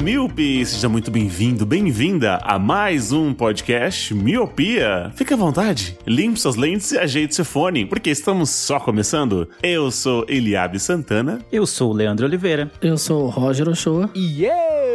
Miope, seja muito bem-vindo, bem-vinda a mais um podcast Miopia. Fique à vontade, limpe suas lentes e ajeite seu fone, porque estamos só começando. Eu sou Eliabe Santana. Eu sou o Leandro Oliveira. Eu sou o Roger Ochoa. E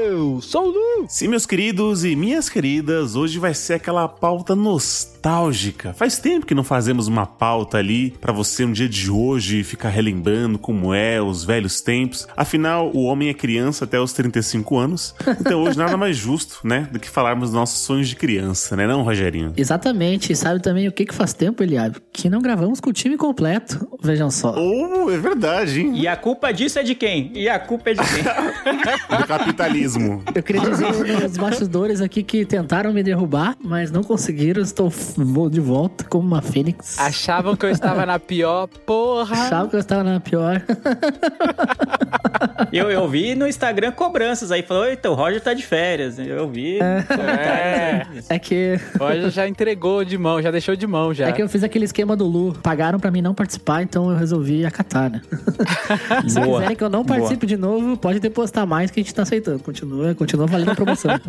eu sou o Lu. Sim, meus queridos e minhas queridas, hoje vai ser aquela pauta nostálgica. Faz tempo que não fazemos uma pauta ali pra você no dia de hoje ficar relembrando como é os velhos tempos. Afinal, o homem é criança até os 35 anos, então hoje nada mais justo, né, do que falarmos dos nossos sonhos de criança, né, não, Rogerinho? Exatamente. E sabe também o que que faz tempo, Eliabe? Que não gravamos com o time completo. Vejam só. Oh, é verdade, hein? E a culpa disso é de quem? E a culpa é de quem? Do capitalismo. Eu queria dizer nos bastidores aqui que tentaram me derrubar, mas não conseguiram. Estou vou de volta como uma fênix. Achavam que eu estava na pior, porra. Achava que eu estava na pior. eu, eu vi no Instagram cobranças aí, falou, eita, o Roger tá de férias. Eu vi. É. É que Hoje já entregou de mão, já deixou de mão já. é que eu fiz aquele esquema do Lu. Pagaram pra mim não participar, então eu resolvi acatar, né? Se Boa. quiserem que eu não Boa. participe de novo, pode depositar mais que a gente tá aceitando. Continua, continua valendo a promoção.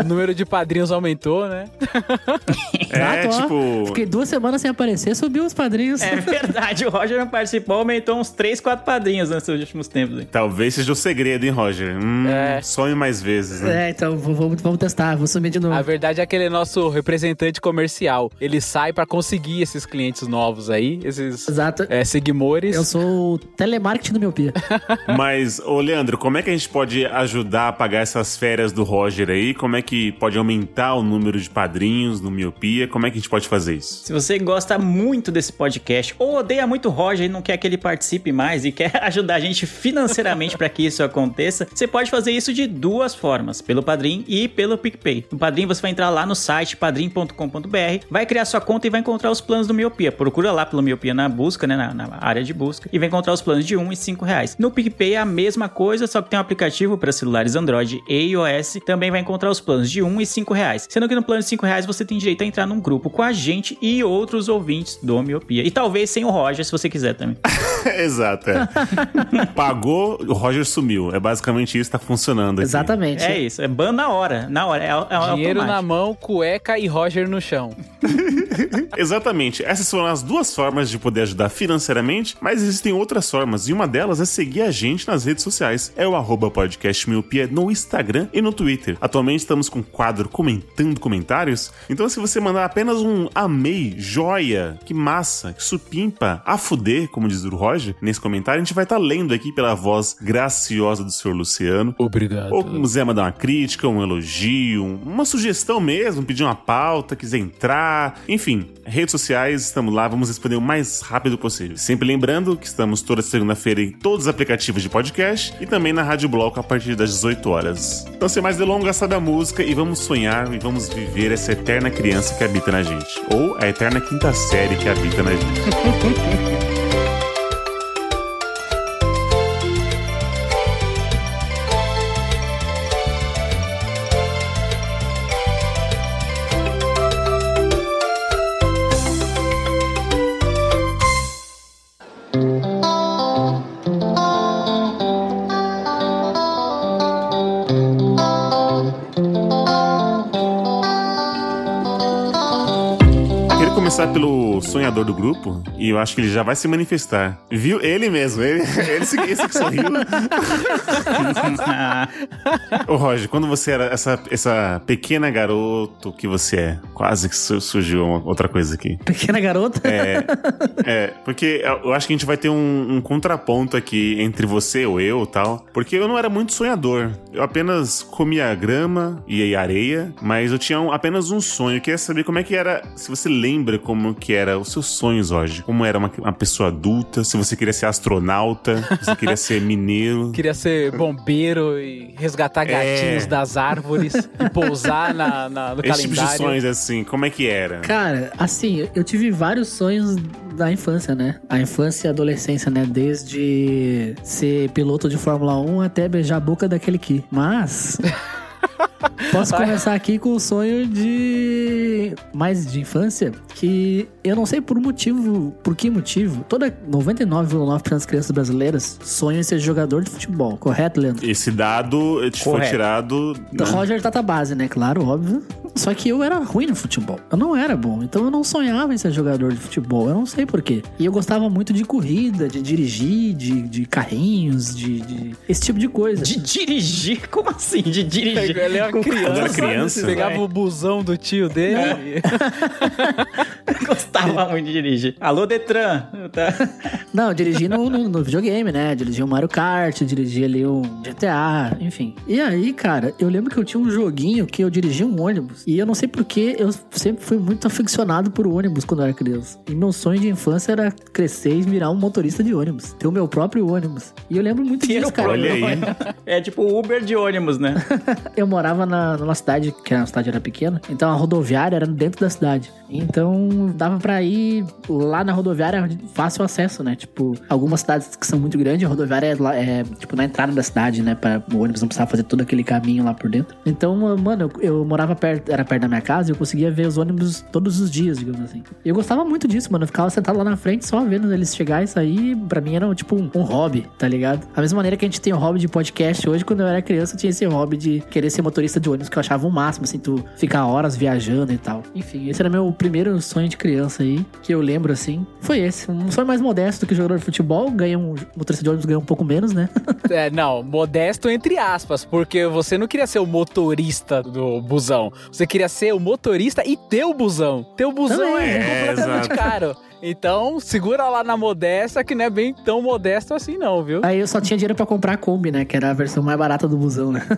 O número de padrinhos aumentou, né? É, Exato, tipo... Fiquei duas semanas sem aparecer, subiu os padrinhos. É verdade, o Roger não participou, aumentou uns 3, 4 padrinhos nesses últimos tempos. hein? Talvez seja o segredo, hein, Roger? Hum, É. Sonhe mais vezes, né? É, então vou- vamos, vamos testar, vou sumir de novo. A verdade é aquele nosso representante comercial. Ele sai pra conseguir esses clientes novos aí, esses Exato. é, seguimores. Eu sou o telemarketing do Miopia. Mas, ô Leandro, como é que a gente pode ajudar a pagar essas férias do Roger aí? Como é que pode aumentar o número de padrinhos no Miopia? Como é que a gente pode fazer isso? Se você gosta muito desse podcast ou odeia muito o Roger e não quer que ele participe mais e quer ajudar a gente financeiramente para que isso aconteça, você pode fazer isso de duas formas, pelo Padrim e pelo PicPay. No Padrim você vai entrar lá no site padrim.com.br, vai criar sua conta e vai encontrar os planos do Miopia. Procura lá pelo Miopia na busca, né, na, na área de busca e vai encontrar os planos de 1 e 5 reais. No PicPay é a mesma coisa, só que tem um aplicativo para celulares Android e iOS, também vai encontrar os planos de 1 e 5 reais. Sendo que no plano de 5 reais você tem direito a entrar num grupo com a gente e outros ouvintes do Miopia. E talvez sem o Roger, se você quiser também. Exato, é. Pagou, o Roger sumiu. É basicamente isso que tá funcionando aqui. Exatamente. É isso, é ban na hora, na hora. É, é Dinheiro na automático. mão, cueca e Roger no chão. Exatamente. Essas foram as duas formas de poder ajudar financeiramente, mas existem outras formas, e uma delas é seguir a gente nas redes sociais. É o arroba podcast miopia no Instagram e no Twitter. Atualmente estamos com o quadro comentando comentários, então se você mandar apenas um amei, joia, que massa, que supimpa, a fuder, como diz o Roger, nesse comentário, a gente vai estar lendo aqui pela voz graciosa do senhor Luciano. Obrigado. Ou quiser mandar uma crítica, um elogio, uma sugestão mesmo, pedir uma pauta, quiser entrar, enfim, redes sociais, estamos lá, vamos responder o mais rápido possível. Sempre lembrando que estamos toda segunda-feira em todos os aplicativos de podcast e também na Rádio Bloco a partir das 18 horas. Então, sem mais delongas, sabe a música e vamos sonhar e vamos viver essa eterna criança que habita na gente. Ou a eterna quinta série que habita na gente. do grupo e eu acho que ele já vai se manifestar. Viu? Ele mesmo, ele, ele esse, esse que sorriu. Ô Roger, quando você era essa, essa pequena garoto que você é, quase que su- surgiu uma- outra coisa aqui. Pequena garota. É, é, porque eu acho que a gente vai ter um, um contraponto aqui entre você ou eu tal. Porque eu não era muito sonhador. Eu apenas comia grama e areia, mas eu tinha um- apenas um sonho. Eu queria saber como é que era. Se você lembra como que era os seus sonhos hoje. Como era uma, uma pessoa adulta, se você queria ser astronauta, se você queria ser mineiro. Queria ser bombeiro e resgatar gatinhos das árvores e pousar na, na- no Esse tipo de calendário. sonhos, assim, como é que era? Cara, assim, eu tive vários sonhos da infância, né? A infância e a adolescência, né? Desde ser piloto de Fórmula 1 até beijar a boca daquele que. Mas. Posso começar aqui com o sonho de. Mais de infância, que eu não sei por motivo. Por que motivo? Toda 99,9% das crianças brasileiras sonham em ser jogador de futebol, correto, Leandro? Esse dado foi tirado. Do né? Roger Tata Base, né? Claro, óbvio. Só que eu era ruim no futebol. Eu não era bom. Então eu não sonhava em ser jogador de futebol. Eu não sei porquê. E eu gostava muito de corrida, de dirigir, de, de carrinhos, de, de- esse tipo de coisa. De dirigir? Como assim? De dirigir? Ele era Com criança. Quando era criança. Pegava o busão do tio dele. Gostava muito de dirigir. Alô, Detran. Tá. Não, dirigi no, no- no videogame, né? Dirigi um Mario Kart, dirigi ali um GTA, enfim. E aí, cara, eu lembro que eu tinha um joguinho que eu dirigia um ônibus. E eu não sei porquê, eu sempre fui muito aficionado por ônibus quando eu era criança. E meu sonho de infância era crescer e virar um motorista de ônibus. Ter o meu próprio ônibus. E eu lembro muito disso, cara. Olha aí. É tipo Uber de ônibus, né? Eu morava na, numa cidade, que a cidade era pequena, então a rodoviária era dentro da cidade. Então dava pra ir lá na rodoviária fácil acesso, né? Tipo, algumas cidades que são muito grandes, a rodoviária é, é, tipo na entrada da cidade, né? Pra o ônibus não precisar fazer todo aquele caminho lá por dentro. Então, mano, eu, eu morava perto, era perto da minha casa e eu conseguia ver os ônibus todos os dias, digamos assim. E eu gostava muito disso, mano. Eu ficava sentado lá na frente só vendo eles chegar e sair. Pra mim era tipo um, um hobby, tá ligado? Da mesma maneira que a gente tem o hobby de podcast hoje, quando eu era criança eu tinha esse hobby de querer ser motorista de ônibus, que eu achava o máximo, assim, tu ficar horas viajando e tal. Enfim, esse era meu primeiro sonho de criança aí, que eu lembro assim. Foi esse. Um sonho mais modesto do que jogador de futebol, ganha um motorista de ônibus ganha um pouco menos, né? É, não, modesto entre aspas, porque você não queria ser o motorista do busão. Você queria ser o motorista e ter o busão. Ter o busão Também. é, É, completamente exato. caro. Então, segura lá na modesta, que não é bem tão modesto assim, não, viu? Aí eu só tinha dinheiro pra comprar a Kombi, né? Que era a versão mais barata do busão, né?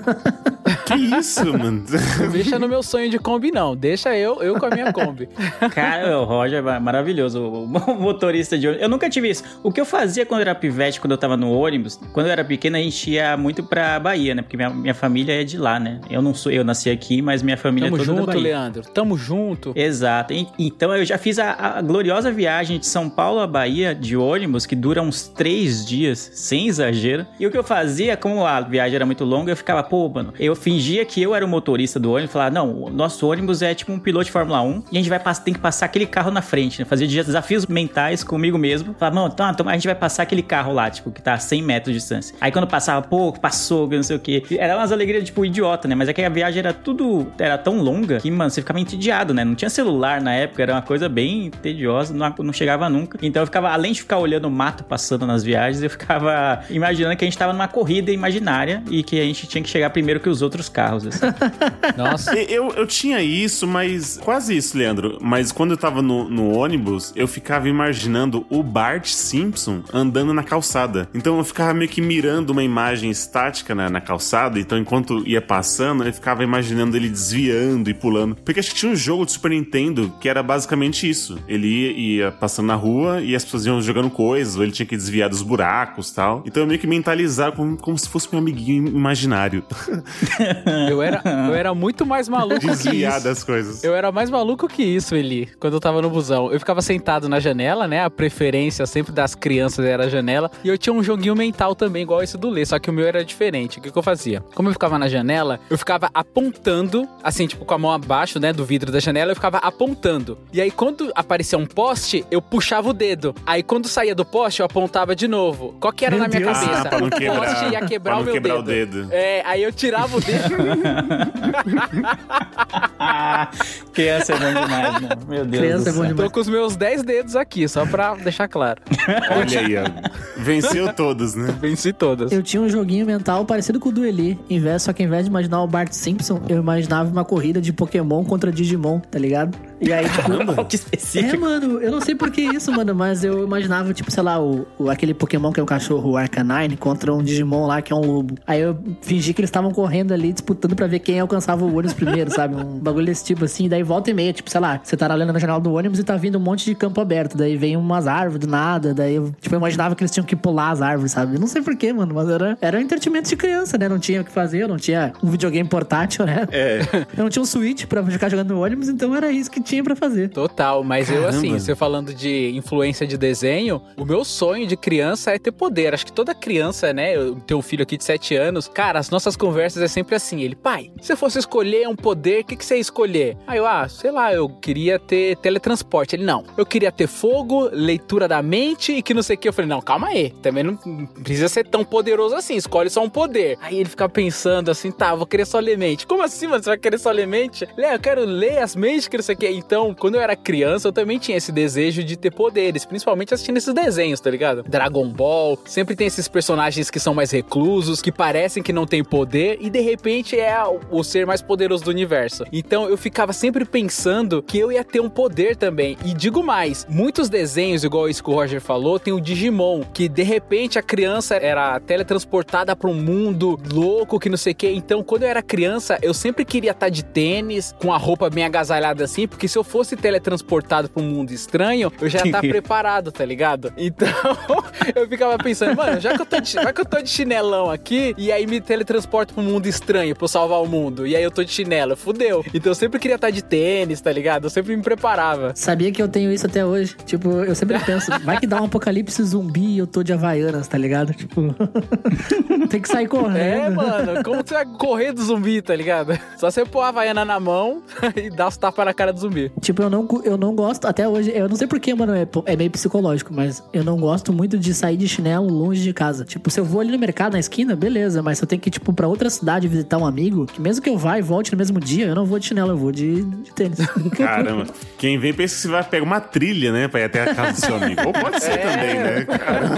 Que isso, mano? Não deixa no meu sonho de Kombi, não. Deixa eu, eu com a minha Kombi. Cara, o Roger é maravilhoso, o mo- motorista de ônibus. Eu nunca tive isso. O que eu fazia quando eu era pivete, quando eu tava no ônibus, quando eu era pequeno, a gente ia muito pra Bahia, né? Porque minha, minha família é de lá, né? Eu não sou, eu nasci aqui, mas minha família Tamo é toda da junto, Bahia. Leandro. Tamo junto. Exato. Então eu já fiz a, a gloriosa viagem de São Paulo a Bahia de ônibus, que dura uns três dias, sem exagero. E o que eu fazia, como a viagem era muito longa, eu ficava, pô, mano, eu fingia que eu era o motorista do ônibus, falava, não, o nosso ônibus é tipo um piloto de Fórmula 1 e a gente vai pass- tem que passar aquele carro na frente, né? Fazia desafios mentais comigo mesmo. Falava, não, então, então a gente vai passar aquele carro lá, tipo, que tá a 100 metros de distância. Aí quando passava, pô, passou, que não sei o quê. Era umas alegrias, tipo, idiota, né? Mas é que a viagem era tudo, era tão longa que, mano, você ficava entediado, né? Não tinha celular na época, era uma coisa bem tediosa, não, não chegava nunca. Então eu ficava, além de ficar olhando o mato passando nas viagens, eu ficava imaginando que a gente tava numa corrida imaginária e que a gente tinha que chegar primeiro que os outros carros, assim. Nossa. Eu, eu tinha isso, mas. Quase isso, Leandro. Mas quando eu tava no, no ônibus, eu ficava imaginando o Bart Simpson andando na calçada. Então eu ficava meio que mirando uma imagem estática na, na calçada. Então enquanto ia passando, eu ficava imaginando ele desviando e pulando. Porque acho que tinha um jogo de Super Nintendo que era basicamente isso. Ele ia, ia passando na rua e as pessoas iam jogando coisas, ou ele tinha que desviar dos buracos tal. Então eu meio que mentalizava como, como se fosse meu amiguinho imaginário. Eu era, eu era muito mais maluco que Desviar das coisas. Eu era mais maluco que isso, Eli, quando eu tava no busão. Eu ficava sentado na janela, né? A preferência sempre das crianças era a janela. E eu tinha um joguinho mental também, igual esse do Lê, só que o meu era diferente. O que, que eu fazia? Como eu ficava na janela, eu ficava apontando, assim, tipo, com a mão abaixo, né, do vidro da janela, eu ficava apontando. E aí, quando aparecia um poste, eu puxava o dedo. Aí, quando saía do poste, eu apontava de novo. Qual que era Meu na minha Deus. cabeça? Ah, pra não o quebrar. poste ia quebrar Pra o meu quebrar dedo. o dedo. É, aí eu tirava o dedo. Criança é bom demais, né? Meu Deus Criança do é bom céu. demais. Tô com os meus 10 dedos aqui, só pra deixar claro. Olha aí, ó. Venceu todos, né? Venci todas. Eu tinha um joguinho mental parecido com o do Eli. Vez, só que ao invés de imaginar o Bart Simpson, eu imaginava uma corrida de Pokémon contra Digimon, tá ligado? E aí, tipo, É, específico. mano, eu não sei por que isso, mano, mas eu imaginava, tipo, sei lá, o, o- aquele Pokémon que é o cachorro, o Arcanine, contra um Digimon lá que é um lobo. Aí eu fingi que eles estavam correndo ali, disputando pra ver quem alcançava o ônibus primeiro, sabe? Um bagulho desse tipo assim, daí volta e meia, tipo, sei lá, você tá olhando na janela do ônibus e tá vindo um monte de campo aberto, daí vem umas árvores do nada, daí eu, tipo, eu imaginava que eles tinham que pular as árvores, sabe? Eu não sei por que, mano, mas era, era um entretenimento de criança, né? Não tinha o que fazer, eu não tinha um videogame portátil, né? É. Eu não tinha um Switch pra ficar jogando no ônibus, então era isso que tinha pra fazer. Total, mas eu assim, Caramba. você falando de influência de desenho, o meu sonho de criança é ter poder. Acho que toda criança, né? Eu tenho um filho aqui de 7 anos. Cara, as nossas conversas é sempre assim. Ele, pai, se você fosse escolher um poder, o que, que você ia escolher? Aí eu, ah, sei lá, eu queria ter teletransporte. Ele, não, eu queria ter fogo, leitura da mente e que não sei o que. Eu falei, não, calma aí. Também não precisa ser tão poderoso assim. Escolhe só um poder. Aí ele ficava pensando assim, tá, vou querer só ler mente. Como assim, mano? Você vai querer só ler mente? Lé, eu quero ler as mentes, que não sei o que. Então, quando eu era criança, eu também tinha esse desejo de ter poderes, principalmente assistindo esses desenhos, tá ligado? Dragon Ball, sempre tem esses personagens que são mais reclusos, que parecem que não têm poder e de repente é o- ser mais poderoso do universo. Então, eu ficava sempre pensando que eu ia ter um poder também. E digo mais, muitos desenhos, igual isso que o Roger falou, tem o Digimon, que de repente a criança era teletransportada para um mundo louco, que não sei o que. Então, quando eu era criança, eu sempre queria estar de tênis, com a roupa bem agasalhada assim, porque se eu fosse teletransportado para um mundo estranho, eu já ia estar preparado, tá ligado? Então, eu ficava pensando, mano, já que eu tô de, já que eu tô de chinelão aqui, e aí me teletransporto para um mundo estranho pra eu salvar o mundo, e aí eu tô de chinelo, fudeu. Então, eu sempre queria estar de tênis, tá ligado? Eu sempre me preparava. Sabia que eu tenho isso até hoje. Tipo, eu sempre penso, vai que dá um apocalipse zumbi e eu tô de Havaianas, tá ligado? Tipo, tem que sair correndo. É, mano, como você vai correr do zumbi, tá ligado? Só você pôr a Havaiana na mão e dar os tapas na cara do zumbi. Tipo, eu não, eu não gosto, até hoje, eu não sei porquê, mano, é, é meio psicológico, mas eu não gosto muito de sair de chinelo longe de casa. Tipo, se eu vou ali no mercado, na esquina, beleza, mas se eu tenho que ir, tipo, pra outra cidade visitar um amigo, que mesmo que eu vá e volte no mesmo dia, eu não vou de chinelo, eu vou de, de tênis. Caramba. Quem vem pensa que você vai pegar uma trilha, né? Pra ir até a casa do seu amigo. Ou pode ser também, né? Cara.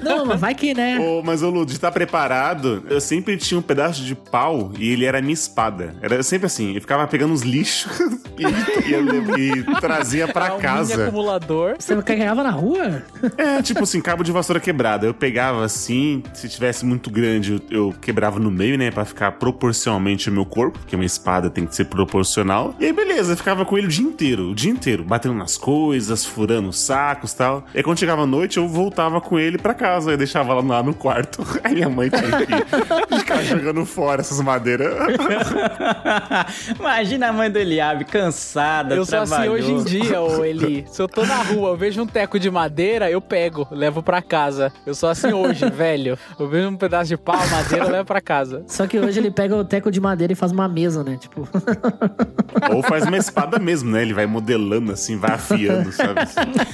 não, mas vai que, né? Ô, mas, ô Lu, de estar preparado, eu sempre tinha um pedaço de pau e ele era a minha espada. Era sempre assim, eu ficava pegando uns lixos e, e- e trazia pra É um mini casa. acumulador. Você carregava na rua? É, tipo assim, cabo de vassoura quebrada. Eu pegava assim, se tivesse muito grande, eu, eu quebrava no meio, né? Pra ficar proporcionalmente ao meu corpo, porque uma espada tem que ser proporcional. E aí, beleza, eu ficava com ele o dia inteiro, o dia inteiro, batendo nas coisas, furando os sacos e tal. E aí, quando chegava a noite, eu voltava com ele pra casa. Eu deixava lá, lá no quarto. Aí minha mãe tinha que ficar jogando fora essas madeiras. Imagina a mãe do Eliabe, cansada, Eu sou assim hoje em trabalhou. dia, ô Eli. Se eu tô na rua, eu vejo um teco de madeira, eu pego, levo pra casa. Eu sou assim hoje, velho. Eu vejo um pedaço de pau, madeira, eu levo pra casa. Só que hoje ele pega o teco de madeira e faz uma mesa, né? Tipo, Ou faz uma espada mesmo, né? Ele vai modelando assim, vai afiando, sabe?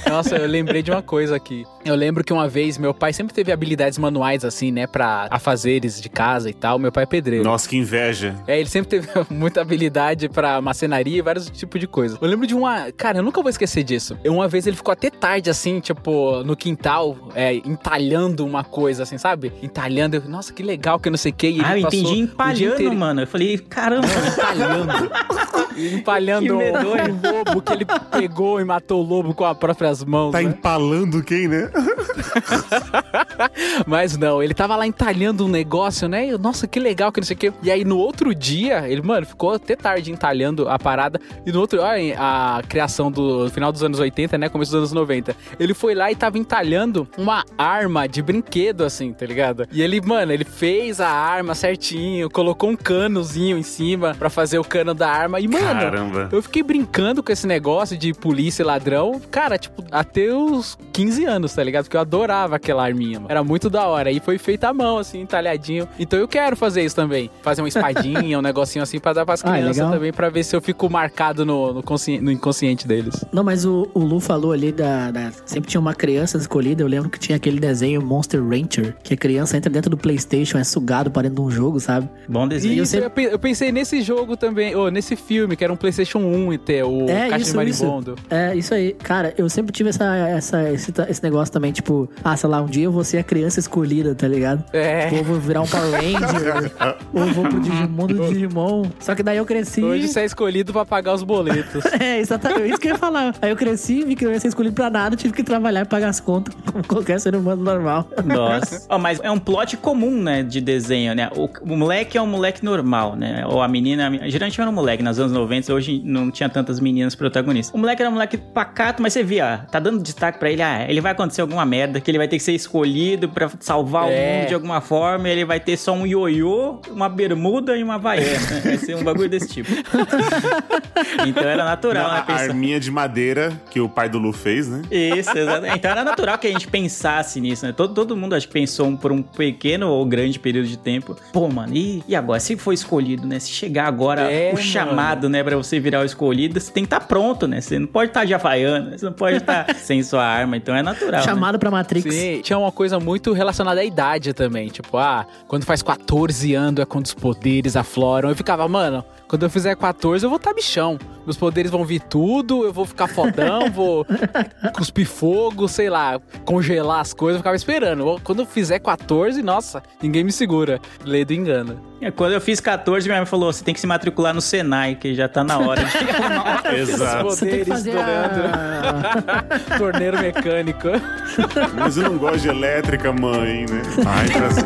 Nossa, eu lembrei de uma coisa aqui. Eu lembro que uma vez meu pai sempre teve habilidades manuais, assim, né, pra afazeres de casa e tal. Meu pai é pedreiro. Nossa, que inveja. É, ele sempre teve muita habilidade pra macenaria e vários tipos de coisa. Eu lembro de uma. Cara, eu nunca vou esquecer disso. Uma vez ele ficou até tarde, assim, tipo, no quintal, é, entalhando uma coisa, assim, sabe? Entalhando. Eu, Nossa, que legal, que não sei o que. Ah, eu entendi empalhando, mano. Eu falei, caramba, Empalhando. empalhando Que um lobo que ele pegou e matou o lobo com as próprias mãos. Tá né? empalando quem, né? Mas não, ele tava lá entalhando um negócio, né? E eu, nossa, que legal, que não sei o quê. E aí no outro dia, ele, mano, ficou até tarde entalhando a parada. E no outro, a criação do final dos anos 80, né? Começo dos anos 90. Ele foi lá e tava entalhando uma arma de brinquedo, assim, tá ligado? E ele, mano, ele fez a arma certinho, colocou um canozinho em cima pra fazer o cano da arma. E, mano, Caramba. eu fiquei brincando com esse negócio de polícia e ladrão, cara, tipo, até os 15 anos, tá ligado? Porque eu adorava aquela arminha, mano. Era muito da hora. E foi feita à mão, assim, entalhadinho. Então eu quero fazer isso também. Fazer uma espadinha, um negocinho assim pra dar pras Ah, é crianças também, pra ver se eu fico marcado no, no, consci- no inconsciente deles. Não, mas o, o Lu falou ali da, da- Sempre tinha uma criança escolhida. Eu lembro que tinha aquele desenho Monster Rancher, que a criança entra dentro do PlayStation, é sugado para dentro de um jogo, sabe? bom desenho. Isso, eu, pe- eu pensei nesse jogo também, ou nesse filme que era um PlayStation 1 e ter o É, Caixa isso, de Marimbondo. É, isso aí. Cara, eu sempre tive essa, essa, esse, esse negócio também, tipo, ah, sei lá, um dia eu vou ser a criança escolhida, tá ligado? É. Tipo, eu vou virar um Power Ranger, ou eu vou pro Digimundo do Digimon. Só que daí eu cresci. Hoje você é escolhido pra pagar os boletos. É, exatamente, isso que eu ia falar. Aí eu cresci, vi que não ia ser escolhido pra nada, tive que trabalhar e pagar as contas como qualquer ser humano normal. Nossa. Ó, mas é um plot comum, né, de desenho, né? O, o moleque é um moleque normal, né? Ou a menina... a Geralmente era um moleque, nos anos 90, hoje não tinha tantas meninas protagonistas. O moleque era um moleque pacato, mas você via, tá dando destaque pra ele, ah, ele vai acontecer alguma merda, que ele vai ter que ser escolhido pra salvar o É. mundo de alguma forma, ele vai ter só um ioiô, uma bermuda e uma havaiana, né? Vai ser um bagulho desse tipo. então era natural, Não, né? a pensar- arminha de madeira que o pai do Lu fez, né? isso, exatamente. Então era natural que a gente pensasse nisso, né? Todo, todo mundo acho que pensou um- por um pequeno ou grande período de tempo. Pô, mano, e, e agora? Se for escolhido, né? Se chegar agora É, o mano. chamado, né, pra você virar o escolhido, você tem que estar pronto, né? Você não pode estar de havaiana, você não pode estar sem sua arma, então é natural. né? Chamado pra Matrix. Sim, tinha uma coisa muito relacionada à idade também. Tipo, ah, quando faz 14 anos é quando os poderes afloram. Eu ficava, mano, quando eu fizer 14 eu vou estar bichão. Meus poderes vão vir tudo, eu vou ficar fodão, vou cuspir fogo, sei lá, congelar as coisas. Eu ficava esperando. Quando eu fizer 14, nossa, ninguém me segura. Lê do engano. É, Quando eu fiz 14, minha mãe falou: você tem que se matricular no Senai, que já tá na hora de. Exato. Você tem que fazer a... Torneiro mecânico. Mas eu não gosto de elétrica, mãe, né? Ai, prazer.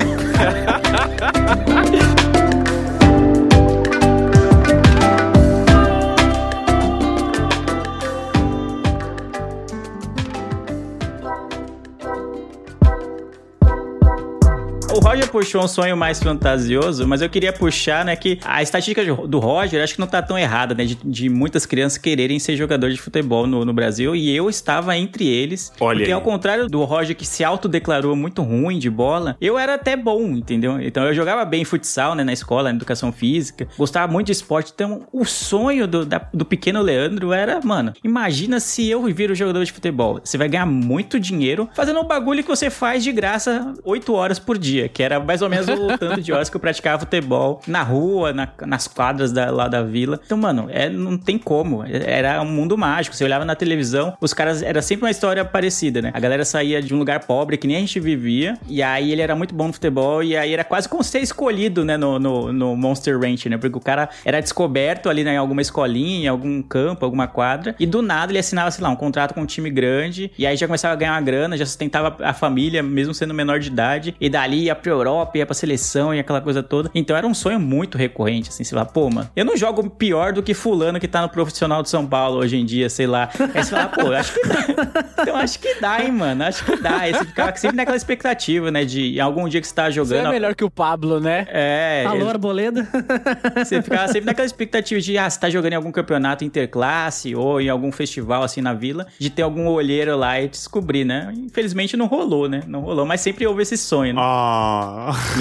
Roger puxou um sonho mais fantasioso, mas eu queria puxar, né, que a estatística do Roger acho que não tá tão errada, né, de, de muitas crianças quererem ser jogador de futebol no, no Brasil, e eu estava entre eles. Olha porque aí. ao contrário do Roger que se autodeclarou muito ruim de bola, eu era até bom, entendeu? Então eu jogava bem futsal, né, na escola, na educação física, gostava muito de esporte, então o sonho do, da- do pequeno Leandro era, mano, imagina se eu viro jogador de futebol, você vai ganhar muito dinheiro fazendo um bagulho que você faz de graça 8 horas por dia, que era mais ou menos o tanto de horas que eu praticava futebol na rua, na- nas quadras da- lá da vila. Então, mano, é, não tem como. Era um mundo mágico. Você olhava na televisão, os caras. Era sempre uma história parecida, né? A galera saía de um lugar pobre que nem a gente vivia, e aí ele era muito bom no futebol, e aí era quase como ser escolhido, né, no, no, no Monster Ranch, né? Porque o cara era descoberto ali né, em alguma escolinha, em algum campo, alguma quadra, e do nada ele assinava, sei lá, um contrato com um time grande, e aí já começava a ganhar uma grana, já sustentava a família, mesmo sendo menor de idade, e dali ia pra Europa, ia pra seleção e aquela coisa toda. Então era um sonho muito recorrente, assim, sei lá, pô, mano, eu não jogo pior do que fulano que tá no profissional de São Paulo hoje em dia, sei lá. Aí você fala, pô, eu acho que dá. Então acho que dá, hein, mano, acho que dá. Aí você ficava sempre naquela expectativa, né, de algum dia que você tá Você jogando... é melhor que o Pablo, né? É, Alô, Arboleda? você ficava sempre naquela expectativa de, ah, você tá jogando em algum campeonato interclasse ou em algum festival assim na vila, de ter algum olheiro lá e descobrir, né? Infelizmente não rolou, né? Não rolou, mas sempre houve esse sonho, né? Ah.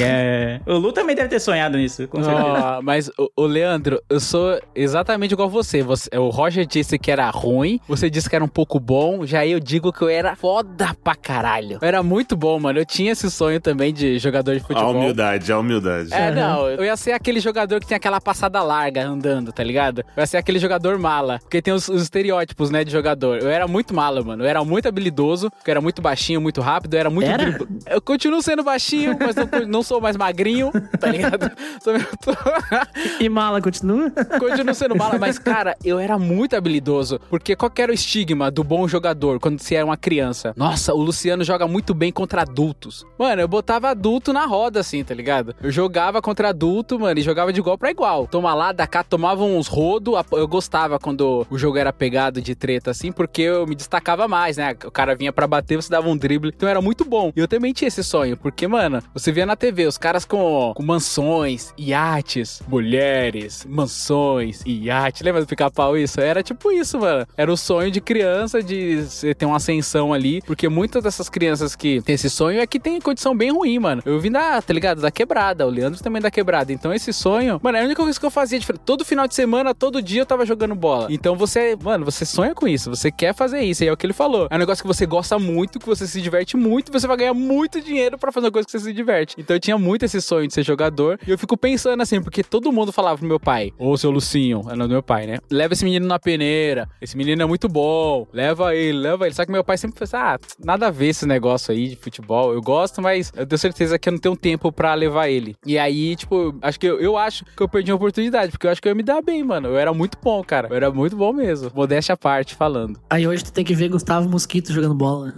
É. O Lu também deve ter sonhado nisso, com certeza. Ó, mas, o, o Leandro, eu sou exatamente igual você. você. O Roger disse que era ruim, você disse que era um pouco bom, já eu digo que eu era foda pra caralho. Eu era muito bom, mano. Eu tinha esse sonho também de jogador de A futebol. humildade, a humildade. É, não, eu ia ser aquele jogador que tem aquela passada larga andando, tá ligado? Eu ia ser aquele jogador mala, porque tem os, os estereótipos, né, de jogador. Eu era muito mala, mano. Eu era muito habilidoso, porque eu era muito baixinho, muito rápido, eu era muito... Era? Eu continuo sendo baixinho, mas não, não sou mais magrinho, tá ligado? E mala continua? Continuo sendo mala, mas, cara, eu era muito habilidoso. Porque qual que era o estigma do bom jogador quando você era uma criança? Nossa, o Luciano joga muito bem contra adultos. Mano, eu botava adulto na roda, assim, tá ligado? Eu jogava contra adulto, mano, e jogava de igual pra igual. Toma lá, da cá, tomava uns rodo. Eu gostava quando o jogo era pegado de treta, assim, porque eu me destacava mais, né? O cara vinha pra bater, você dava um drible. Então era muito bom. E eu também tinha esse sonho, porque, mano, você via na TV os caras com, com mansões, iates, mulheres, mansões, iates. Lembra do pica-pau isso? Era tipo isso, mano. Era o sonho de criança de ter uma ascensão ali, porque muitas dessas crianças que têm esse sonho é que tem condição bem ruim, mano. Eu vim da, tá ligado? Da quebrada. O Leandro também é da quebrada. Então esse sonho, mano, é a única coisa que eu fazia. Todo final de semana, todo dia eu tava jogando bola. Então você, mano, você sonha com isso. Você quer fazer isso. E é o que ele falou. É um negócio que você gosta muito, que você se diverte muito, você vai ganhar muito dinheiro pra fazer uma coisa que você se diverte. Parte. Então eu tinha muito esse sonho de ser jogador. E eu fico pensando assim, porque todo mundo falava pro meu pai, ô seu Lucinho, é o nome do meu pai, né? Leva esse menino na peneira, esse menino é muito bom, leva ele, leva ele. Só que meu pai sempre falou assim, ah, nada a ver esse negócio aí de futebol. Eu gosto, mas eu tenho certeza que eu não tenho tempo pra levar ele. E aí, tipo, acho que eu, eu acho que eu perdi a oportunidade, porque eu acho que eu ia me dar bem, mano. Eu era muito bom, cara. Eu era muito bom mesmo. Modéstia à parte, falando. Aí hoje tu tem que ver Gustavo Mosquito jogando bola.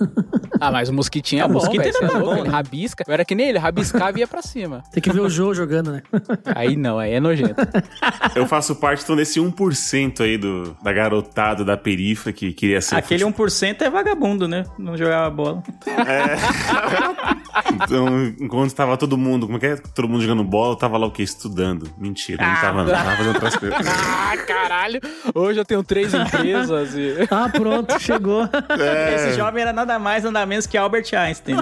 Ah, mas o mosquitinho é Ah, o bom, mosquito Você é tá bom, ele né? rabisca. Eu era que nem ele, rabiscava e ia pra cima. Tem que ver o Jô jogando, né? Aí não, aí é nojento. Eu faço parte então desse 1% aí do, da garotada da perifa que queria ser. Aquele futebol. 1% é vagabundo, né? Não jogava bola. Então, enquanto tava todo mundo, como é que é? Todo mundo jogando bola, eu tava lá o quê? Estudando. Mentira, eu não tava, não. Tava fazendo outras coisas. ah, caralho! Hoje eu tenho três empresas e. Ah, pronto, chegou. É. Esse jovem era nada mais, nada menos que Albert Einstein.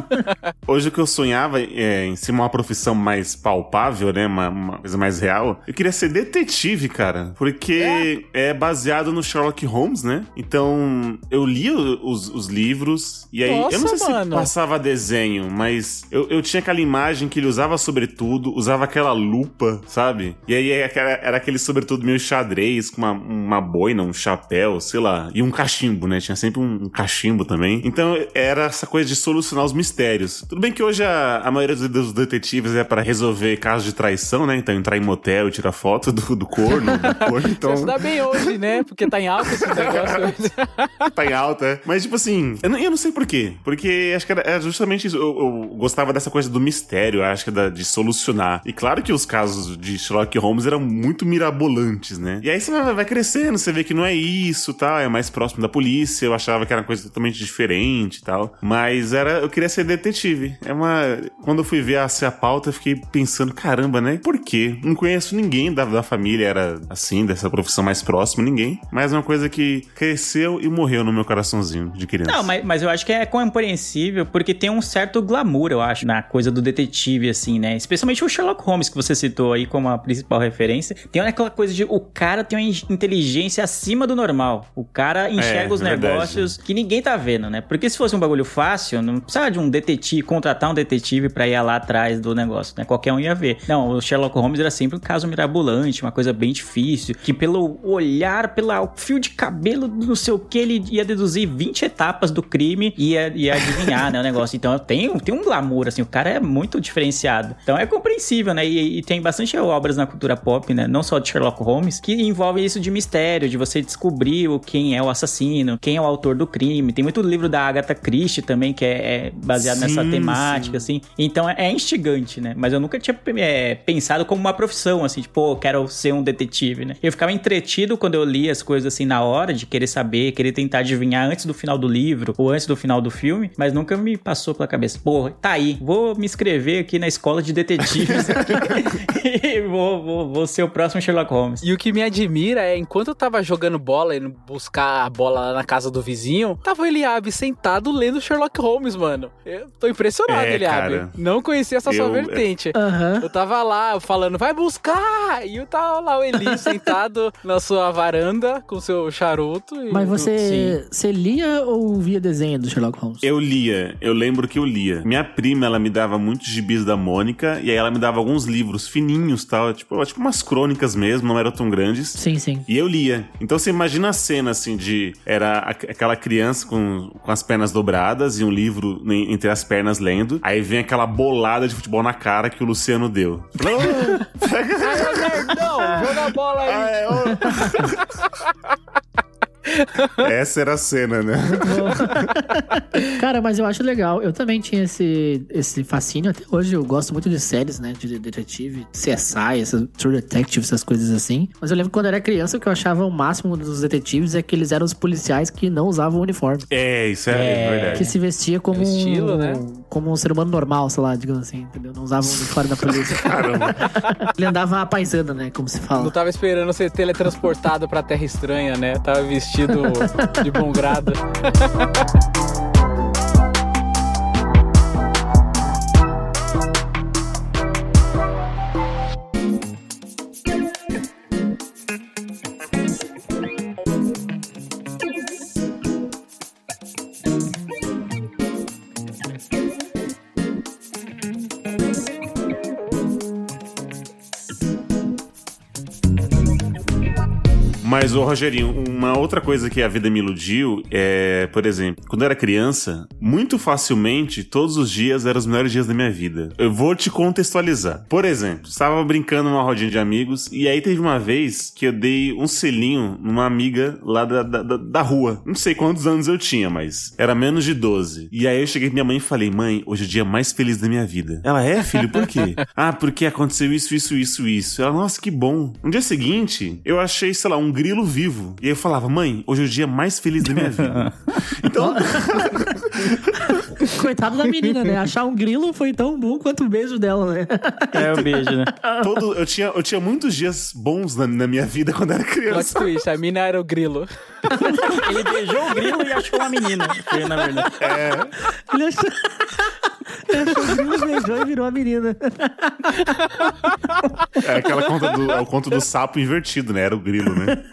Hoje o que eu sonhava é, em ser uma profissão mais palpável, né? Uma, uma coisa mais real. Eu queria ser detetive, cara. Porque é, baseado no Sherlock Holmes, né? Então, eu li os, os livros. E aí, eu não Nossa, sei mano. se passava desenho, mas eu, eu tinha aquela imagem que ele usava sobretudo, usava aquela lupa, sabe? E aí era, era aquele sobretudo meio xadrez, com uma, uma boina, um chapéu, sei lá. E um cachimbo, né? Tinha sempre um, um cachimbo também. Então era essa coisa de solucionar os mistérios. Tudo bem que hoje a, a maioria dos, dos detetives é para resolver casos de traição, né? Então entrar em motel e tirar foto do, do corno. do corno então se dá bem hoje, né? Porque tá em alta esse negócio hoje. tá em alta, é. Mas, tipo assim, eu não, eu não sei por quê. Porque acho que era, era justamente isso. Eu, eu gostava dessa coisa do mistério, acho que da, de solucionar. E claro que os casos de Sherlock Holmes eram muito mirabolantes, né? E aí você vai, vai crescendo, você vê que não é isso tal, é mais próximo da polícia. Eu achava que era uma coisa totalmente diferente e tal. Mas era, eu queria ser detetive. É uma. Quando eu fui ver a, a pauta, eu fiquei pensando, caramba, né? Por quê? Não conheço ninguém da, da família, era assim, dessa profissão mais próxima, ninguém. Mas é uma coisa que cresceu e morreu no meu coraçãozinho de criança. Não, mas, mas eu acho que é compreensível, porque tem um certo glamour, eu acho, na coisa do detetive, assim, né? Especialmente o Sherlock Holmes, que você citou aí como a principal referência. Tem aquela coisa de o cara tem uma in- inteligência acima do normal. O cara enxerga É, os verdade. negócios que ninguém tá vendo, né? Porque se fosse um bagulho fácil, não precisava de um detetive, contratar um detetive pra ir lá atrás do negócio, né? Qualquer um ia ver. Não, o Sherlock Holmes era sempre um caso mirabolante, uma coisa bem difícil, que pelo olhar, pelo fio de cabelo, não sei o que, ele ia deduzir 20 etapas do crime e ia, ia adivinhar, né, o negócio. Então tem, tem um glamour, assim, o cara é muito diferenciado. Então é compreensível, né? E, e tem bastante obras na cultura pop, né? Não só de Sherlock Holmes, que envolve isso de mistério, de você descobrir quem é o assassino, quem é o autor do crime. Tem muito livro da Agatha Christie também, que é, é baseado nessa Sim, temática, assim. Então é, é instigante, né? Mas eu nunca tinha é, pensado como uma profissão, assim, tipo, pô, quero ser um detetive, né? Eu ficava entretido quando eu lia as coisas assim na hora de querer saber, querer tentar adivinhar antes do final do livro ou antes do final do filme, mas nunca me passou pela cabeça, pô, tá aí, vou me inscrever aqui na escola de detetives e vou, vou, vou ser o próximo Sherlock Holmes. E o que me admira é, enquanto eu tava jogando bola, indo buscar a bola lá na casa do vizinho, tava o Eliabe sentado lendo Sherlock Holmes, mano. Eu tô impressionado, É, Eliabe. cara. Não conhecia essa sua Eu- vertente. Aham. Eu tava lá falando, vai buscar! E eu tava lá, o Eli, sentado na sua varanda com seu charuto. E... Mas Sim. você, você lia ou via desenho do Sherlock Holmes? Eu lia, eu lembro que eu lia. Minha prima, ela me dava muitos gibis da Mônica, e aí ela me dava alguns livros fininhos, tal, tipo, tipo umas crônicas mesmo, não eram tão grandes. Sim, sim. E eu lia. Então você imagina a cena assim de. Era aqu- aquela criança com, com as pernas dobradas e um livro entre as pernas lendo. Aí vem aquela bolada de futebol na cara que o Luciano deu. Ô nerdão, joga a bola aí. Ah, é. Essa era a cena, né? Cara, mas eu acho legal. Eu também tinha esse, esse fascínio. Até hoje eu gosto muito de séries, né? De detetive, CSI, essas True Detective, essas coisas assim. Mas eu lembro que quando eu era criança, o que eu achava o máximo dos detetives é que eles eram os policiais que não usavam uniforme. É, isso é, É, verdade. Que se vestia como, Aquele estilo, um, né? como um ser humano normal, sei lá, digamos assim, entendeu? Não usava o uniforme da polícia. Caramba. Ele andava a paisana, né? Como se Não fala. tava esperando ser teletransportado pra Terra Estranha, né? Tava vestido de bom grado. Mas, ô Rogerinho, uma outra coisa que a vida me iludiu é, por exemplo, quando eu era criança, muito facilmente, todos os dias eram os melhores dias da minha vida. Eu vou te contextualizar. Por exemplo, estava brincando numa rodinha de amigos e aí teve uma vez que eu dei um selinho numa amiga lá da, da, da, da rua. Não sei quantos anos eu tinha, mas era menos de 12. E aí eu cheguei pra minha mãe e falei, mãe, hoje é o dia mais feliz da minha vida. Ela, é, filho, por quê? ah, porque aconteceu isso, isso, isso, isso. Ela, nossa, que bom. No dia seguinte, eu achei, sei lá, um grilo vivo. E aí eu falava, mãe, hoje é o dia mais feliz da minha vida. então, Coitado da menina, né? Achar um grilo foi tão bom quanto o beijo dela, né? É o beijo, né? todo, eu, tinha, eu tinha muitos dias bons na, na minha vida quando era Plot criança. twist, a mina era o grilo. Ele beijou o grilo e achou uma menina. Foi, na verdade. Achou... Ele achou o grilo, beijou e virou a menina. É aquela conta do, é o conto do sapo invertido, né? Era o grilo, né?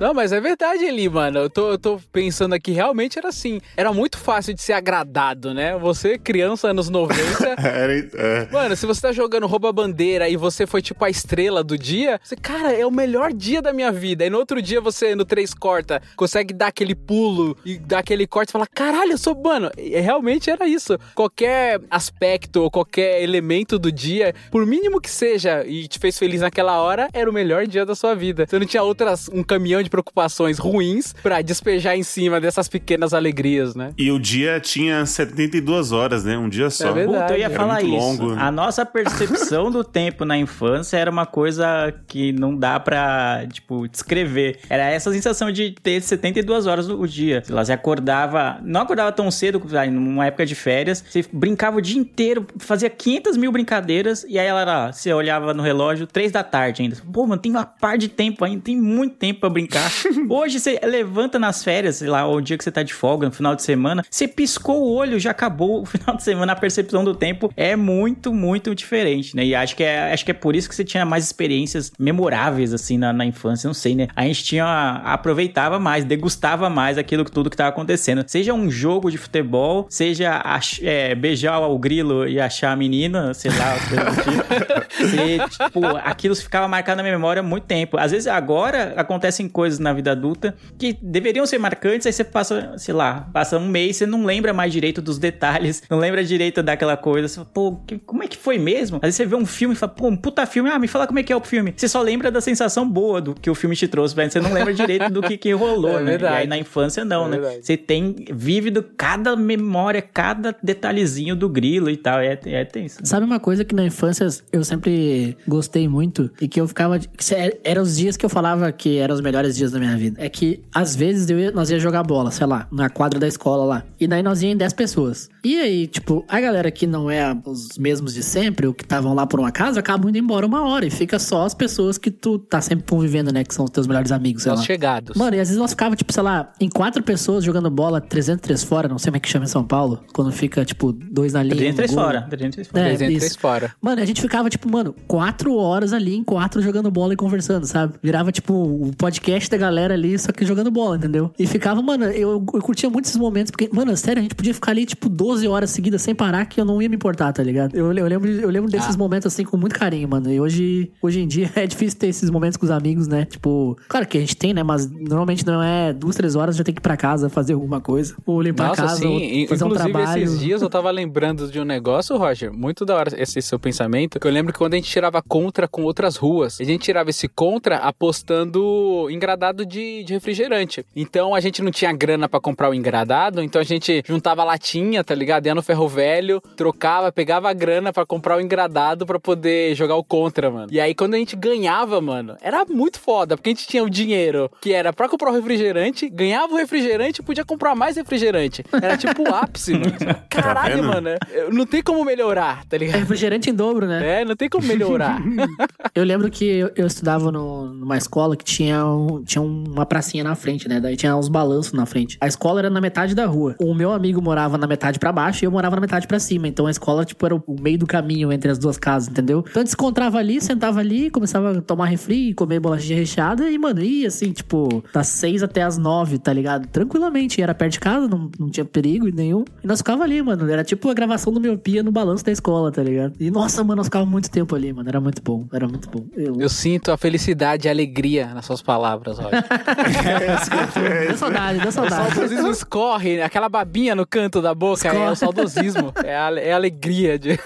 Não, mas é verdade ali, mano. Eu tô, eu tô pensando aqui, realmente era assim. Era muito fácil de ser agradado, né? Você, criança, anos 90. Era, é. Mano, se você tá jogando rouba bandeira e você foi tipo a estrela do dia, você, cara, é o melhor dia da minha vida. E no outro dia você, no 3 corta, consegue dar aquele pulo e dar aquele corte e falar: caralho, eu sou mano. E realmente era isso. Qualquer aspecto ou qualquer elemento do dia, por mínimo que seja, e te fez feliz naquela hora, era o melhor dia da sua vida. Você não tinha outras, um caminhão de preocupações ruins pra despejar em cima dessas pequenas alegrias, né? E o dia tinha 72 horas, né? Um dia só. É verdade. Puta, eu ia Era falar isso. longo. A nossa percepção do tempo na infância era uma coisa que não dá pra, tipo, descrever. Era essa sensação de ter 72 horas o dia. Sei lá, você acordava, não acordava tão cedo, vai, numa época de férias, você brincava o dia inteiro, fazia 500 mil brincadeiras, e aí ela era, você olhava no relógio, 3 da tarde ainda. Pô, mano, tem uma par de tempo ainda, tem muito tempo pra brincar. Hoje você levanta nas férias, sei lá, ou o dia que você tá de folga, no final de semana, você piscou o olho, já acabou o final de semana, a percepção do tempo é muito, muito diferente, né? E acho que é, acho que é por isso que você tinha mais experiências memoráveis, assim, na, na infância, não sei, né? A gente tinha, aproveitava mais, degustava mais aquilo que tudo que tava acontecendo. Seja um jogo de futebol, seja ach- é, beijar o grilo e achar a menina, sei lá, tipo. Você, tipo, aquilo ficava marcado na minha memória há muito tempo. Às vezes agora acontecem coisas na vida adulta que deveriam ser marcantes, aí você passa, sei lá, passa um mês, você não lembra mais direito dos detalhes, não lembra direito daquela coisa. Você fala, pô, que- como é que foi mesmo? Às vezes você vê um filme e fala, pô, um puta filme, ah, me fala como é que é o filme. Você só lembra da sensação boa do que o filme te trouxe, mas você não lembra direito do que, que rolou, É né? verdade. E aí na infância não, É né? verdade. Você tem vívido cada memória, cada detalhezinho do grilo e tal. É, é tenso. Sabe uma coisa que na infância eu sempre gostei muito e que eu ficava. se- Eram os dias que eu falava que eram os melhores dias da minha vida. É que às vezes eu ia- nós ia jogar bola, sei lá, na quadra da escola lá. E daí nós ia em 10 pessoas. E aí, tipo, a galera que não é os mesmos de sempre, ou que estavam lá por uma casa, acabam indo embora uma hora. E fica só as pessoas que tu tá sempre convivendo, né? Que são os teus melhores amigos, sei Os lá. chegados. Mano, e às vezes nós ficava, tipo, sei lá, em quatro pessoas jogando bola, 303 fora, não sei como é que chama em São Paulo. Quando fica, tipo, dois na linha. um no 303 gol. fora. 303 fora. É, Três dentro, isso. três fora. Mano, a gente ficava, tipo, mano, quatro horas ali em quatro jogando bola e conversando, sabe? Virava, tipo, o podcast da galera ali, só que jogando bola, entendeu? E ficava, mano, eu, eu curtia muito esses momentos, porque, mano, sério, a gente podia ficar ali, tipo, 12 horas seguidas sem parar, que eu não ia me importar, tá ligado? Eu, eu lembro, eu lembro desses momentos, assim, com muito carinho, mano. E hoje, hoje em dia é difícil ter esses momentos com os amigos, né? Tipo, claro que a gente tem, né? Mas normalmente não é duas, três horas, já tem que ir pra casa fazer alguma coisa. Ou limpar Nossa, a casa, sim. ou fazer um Inclusive, trabalho. esses dias eu tava lembrando de um negócio, Roger, muito da hora esse seu pensamento, que eu lembro que quando a gente tirava contra com outras ruas, a gente tirava esse contra apostando engradado de, de refrigerante. Então a gente não tinha grana pra comprar o engradado, então a gente juntava latinha, tá ligado? Ia no ferro velho, trocava, pegava a grana pra comprar o engradado pra poder jogar o contra, mano. E aí quando a gente ganhava, mano, era muito foda, porque a gente tinha o dinheiro que era pra comprar o refrigerante, ganhava o refrigerante e podia comprar mais refrigerante. Era tipo o ápice, mano. Caralho, vendo? mano. Não tem como melhorar, tá É ligado? refrigerante em dobro, né? É, não tem como melhorar. Eu lembro que eu, eu estudava no- numa escola que tinha, um- tinha uma pracinha na frente, né? Daí tinha uns balanços na frente. A escola era na metade da rua. O meu amigo morava na metade pra baixo e eu morava na metade pra cima. Então a escola, tipo, era o o meio do caminho entre as duas casas, entendeu? Então a gente se encontrava ali, sentava ali, começava a tomar refri, comer bolachinha recheada e, mano, ia assim, tipo, das seis até as nove, tá ligado? Tranquilamente. Era perto de casa, não, não tinha perigo nenhum. E nós ficava ali, mano. Era tipo tipo a gravação do Miopia no balanço da escola, tá ligado? E nossa, mano, nós ficávamos muito tempo ali, mano. Era muito bom, era muito bom. Eu... Eu sinto a felicidade e a alegria nas suas palavras, Roger. Deu saudade, deu O saudade. saudosismo escorre, aquela babinha no canto da boca, é o saudosismo. É a, é a alegria de.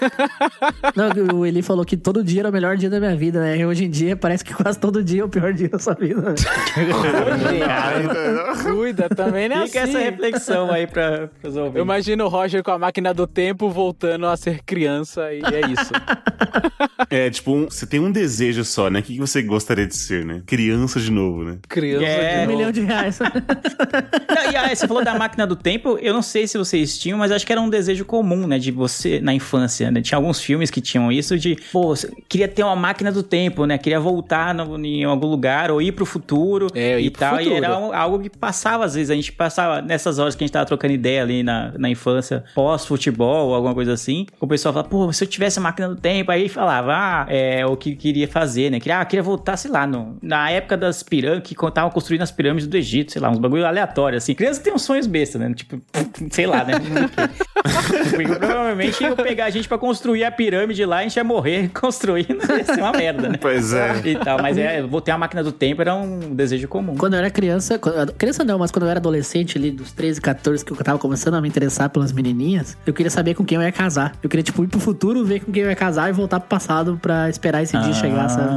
Não, o Eli falou que todo dia era o melhor dia da minha vida, né? E hoje em dia parece que quase todo dia é o pior dia da sua vida. né? Cuida, também não é Fica assim. essa reflexão aí pra, pros ouvintes. Eu imagino o Roger com a máquina do tempo voltando a ser criança e é isso. É, tipo, um- você tem um desejo só, né? O que você gostaria de ser, né? Criança de novo, né? Criança É, de Um novo. milhão de reais. Não, e aí, você falou da máquina do tempo, eu não sei se vocês tinham, mas acho que era um desejo comum, né, de você na infância, né? Tinha alguns filmes que tinham isso de, pô, você queria ter uma máquina do tempo, né? Queria voltar no- em algum lugar ou ir pro futuro É, ir e pro tal. E futuro. era um- algo que passava às vezes, a gente passava nessas horas que a gente tava trocando ideia ali na, na infância, pós-futebol ou alguma coisa assim, o pessoal falava, pô, se eu tivesse a máquina do tempo, aí falava, ah, é o que queria fazer, né? Queria, ah, queria voltar, sei lá, no, na época das pirâmides, que estavam construindo as pirâmides do Egito, sei lá, uns bagulho aleatório, assim. Criança tem uns sonhos besta, né? Tipo, sei lá, né? Porque provavelmente iam pegar a gente pra construir a pirâmide lá, a gente ia morrer construindo, ia ser uma merda, né? Pois é. E tal, mas é, vou ter uma máquina do tempo era um desejo comum. Quando eu era criança, quando- criança não, mas quando eu era adolescente ali, dos 13, 14, que eu tava começando a me interessar pelas menininhas, eu queria saber com quem eu ia casar. Eu queria, tipo, ir pro futuro, ver com quem eu ia casar e voltar pro passado pra esperar esse dia chegar, sabe?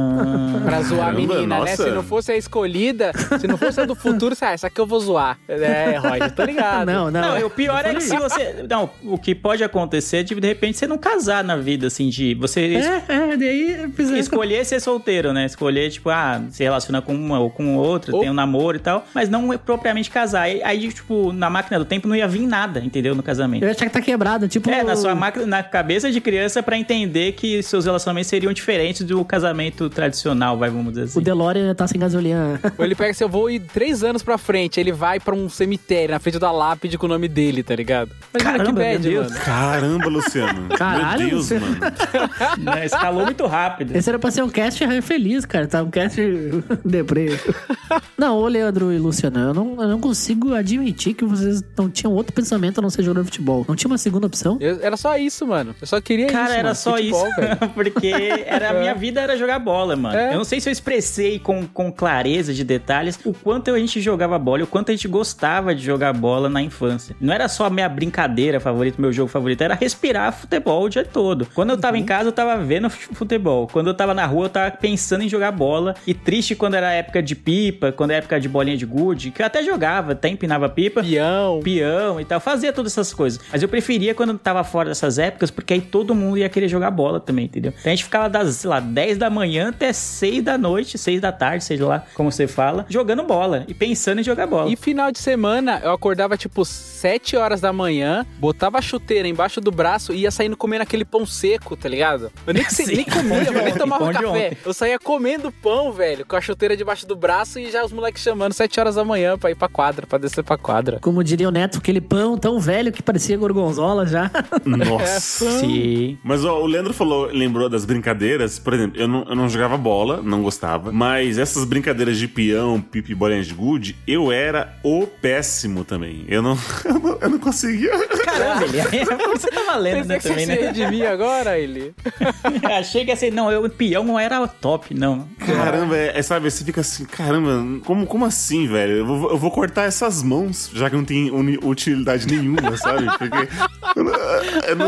Pra zoar a menina, né? nossa. Se não fosse a escolhida, se não fosse a do futuro, você, ah, essa aqui eu vou zoar. É, Roger, tô ligado. Não, não. Não, é- o pior é que se você. Não, o que pode acontecer é de, de repente, você não casar na vida, assim, de você es- É, é, daí isso. escolher ser solteiro, né? Escolher, tipo, ah, se relacionar com uma ou com outra, Ou- tem um namoro e tal, mas não é propriamente casar. Aí, aí, tipo, na máquina do tempo não ia vir nada, entendeu? No casamento. Eu ia achar que tá quebrada, tipo. É, na sua máquina, na cabeça de criança pra entender que seus relacionamentos seriam diferentes do casamento tradicional, vai, vamos dizer assim. O DeLorean tá sem gasolina. Ou ele pega assim, eu vou ir três anos pra frente, ele vai pra um cemitério na frente da lápide com o nome dele, tá ligado? Imagina Caramba, que bad, meu Deus. mano. Caramba, Luciano. Caralho, Meu Deus, Luciano. mano. Né, Escalou muito rápido. Esse era pra ser um cast feliz, cara. Tá um cast deprê. não, ô Leandro e Luciano, eu não, eu não consigo admitir que vocês não tinham outro pensamento a não ser jogar futebol. Não tinha uma segunda opção? Eu- era só isso, mano. Eu só queria Cara, isso. era mano. só Futebol, isso. velho. Porque era, a minha vida era jogar bola, mano. É. Eu não sei se eu expressei com, com clareza de detalhes o quanto a gente jogava bola e o quanto a gente gostava de jogar bola na infância. Não era só a minha brincadeira favorita, meu jogo favorito, era respirar futebol o dia todo. Quando eu tava em casa, eu tava vendo fu- futebol. Quando eu tava na rua, eu tava pensando em jogar bola. E triste quando era época de pipa, quando era época de bolinha de gude, que eu até jogava, até empinava pipa Peão. peão e tal, fazia todas essas coisas. Mas eu preferia quando tava fora dessas épocas, porque aí todo mundo ia querer jogar bola também, entendeu? Então a gente ficava das, sei lá, 10 da manhã até 6 da noite, 6 da tarde, seja lá como você fala, jogando bola e pensando em jogar bola. E final de semana, eu acordava tipo 7 horas da manhã, botava a chuteira embaixo do braço e ia saindo comendo aquele pão seco, tá ligado? Eu nem, Sim, nem pão comia, eu nem tomava café. Eu saía comendo pão, velho, com a chuteira debaixo do braço e já os moleques chamando 7 horas da manhã pra ir pra quadra, pra descer pra quadra. Como diria o Neto, aquele pão tão velho que parecia gorgonzola já. Nossa. Sim. Mas ó, o Leandro falou, lembrou das brincadeiras. Por exemplo, eu não, eu não jogava bola, não gostava. Mas essas brincadeiras de peão, pipi, bolinha de gude, eu era o péssimo também. Eu não, eu não, eu não conseguia. Caramba, ele você tá valendo, né, também, você né? de mim agora, ele. Achei que assim, não, eu, o peão não era top, não. Caramba, é, é, sabe, você fica assim, caramba, como, como assim, velho? Eu vou, eu vou cortar essas mãos, já que não tem utilidade nenhuma, sabe? Porque eu não, eu não,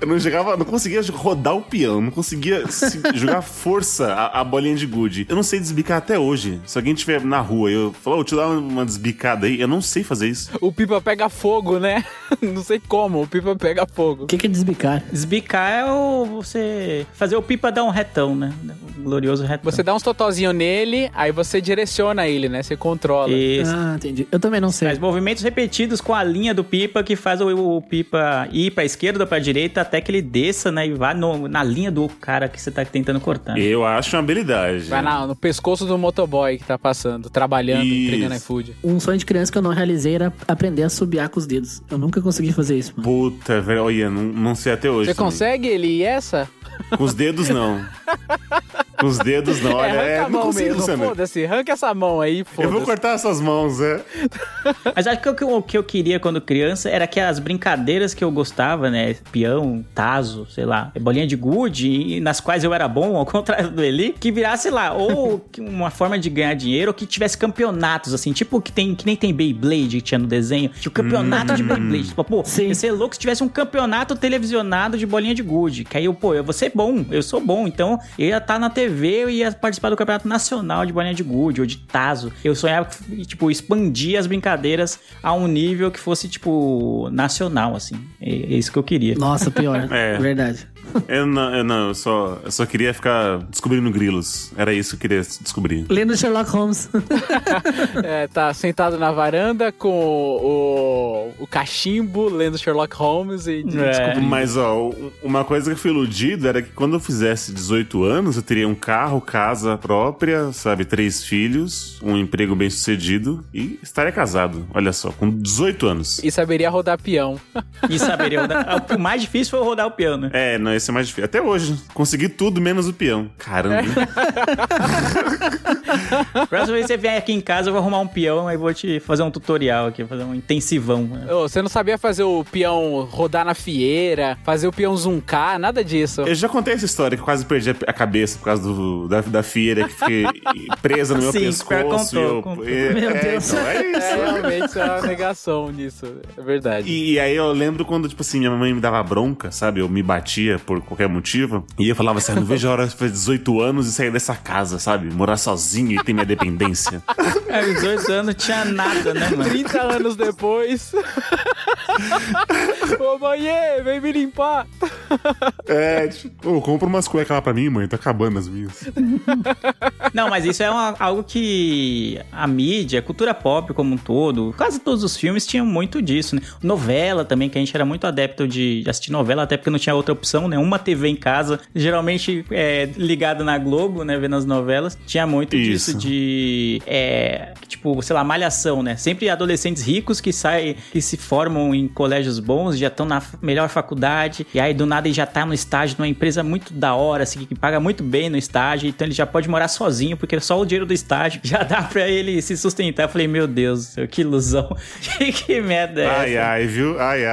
eu não jogava, não conseguia rodar o peão, não conseguia se- jogar força a, a bolinha de gude. Eu não sei desbicar até hoje. Se alguém estiver na rua e eu falar, ô, te dar uma desbicada aí, eu não sei fazer isso. O pipa pega fogo, né? Não sei como, o pipa pega fogo. O que, que é desbicar? Desbicar é o você fazer o pipa dar um retão, né? O glorioso retão. Você dá uns totozinho nele, aí você direciona ele, né? Você controla. Isso. Ah, entendi. Eu também não sei. Faz movimentos repetidos com a linha do pipa que faz o, o pipa ir pra esquerda ou pra direita até que ele desça, né, e vá no- na linha do cara que você tá tentando cortar. Eu acho uma habilidade. Vai na- no pescoço do motoboy que tá passando, trabalhando, Isso. entregando iFood. Um sonho de criança que eu não realizei era aprender a subiar com os dedos. Eu nunca consegui fazer isso, mano. Puta, velho, olha, não, não sei até hoje. Você também. consegue ele e essa? Com os dedos, não. Com os dedos, não. Olha, é, é, arranca a não mão consigo, mesmo, foda-se. Arranca essa mão aí, Eu vou foda-se. cortar essas mãos, é. Mas acho que o que eu queria quando criança era que as brincadeiras que eu gostava, né? Peão, taso, sei lá, bolinha de gude, e nas quais eu era bom, ao contrário do Eli, que virasse lá, ou uma forma de ganhar dinheiro, ou que tivesse campeonatos, assim, tipo que, tem, que nem tem Beyblade que tinha no desenho, tinha o campeonato de Beyblade. Tipo, pô, Sim. ia ser louco se tivesse um campeonato televisionado de bolinha de gude. Que aí eu, pô, eu vou ser bom, eu sou bom, então eu ia estar na TV, eu ia participar do campeonato nacional de bolinha de gude ou de taso. Eu sonhava, tipo, expandir as brincadeiras a um nível que fosse, tipo, nacional, assim. É, é isso que eu queria. Nossa, pior. É. Verdade. Eu não, eu, não eu, só, eu só queria ficar descobrindo grilos. Era isso que eu queria descobrir. Lendo Sherlock Holmes. É, tá sentado na varanda com o, o cachimbo, lendo Sherlock Holmes e É. descobrindo. Mas, ó, uma coisa que eu fui iludido era que quando eu fizesse 18 anos, eu teria um carro, casa própria, sabe? Três filhos, um emprego bem sucedido e estaria casado. Olha só, com 18 anos. E saberia rodar peão. E saberia rodar. O mais difícil foi rodar o piano. É, não, esse é mais difícil. Até hoje, consegui tudo menos o peão. Caramba. Próxima vez que você vier aqui em casa, eu vou arrumar um peão e vou te fazer um tutorial aqui, fazer um intensivão. Ô, você não sabia fazer o peão rodar na fieira, fazer o peão zuncar, nada disso. Eu já contei essa história que eu quase perdi a- cabeça por causa do, da, da feira que fiquei presa no meu Sim, pescoço. contou, eu, contou. e- Meu é, Deus. então, é isso. É, realmente é uma negação disso. É verdade. E, e aí eu lembro quando, tipo assim, minha mãe me dava bronca, sabe? Eu me batia por qualquer motivo. E eu falava assim, "Ah, não vejo a hora de fazer 18 anos e sair dessa casa, sabe? Morar sozinho e ter minha dependência. É, 18 anos não tinha nada, né, mano? 30 anos depois. Ô, mãe, vem me limpar. é, tipo, ô, compra umas cuecas lá pra mim, mãe, tá acabando as minhas. Não, mas isso é uma- algo que a mídia, a cultura pop como um todo, quase todos os filmes tinham muito disso, né? Novela também, que a gente era muito adepto de, assistir novela, até porque não tinha outra opção, né? Uma TV em casa, geralmente é, ligada na Globo, né? Vendo as novelas. Tinha muito disso Isso. de, é, tipo, sei lá, malhação, né? Sempre adolescentes ricos que saem, que se formam em colégios bons, já estão na melhor faculdade, e aí do nada ele já tá no estágio numa empresa muito da hora, assim, que paga muito bem no estágio, então ele já pode morar sozinho, porque só o dinheiro do estágio já dá pra ele se sustentar. Eu falei, meu Deus, que ilusão. que merda é Ai, essa? ai, viu? Ai, ai.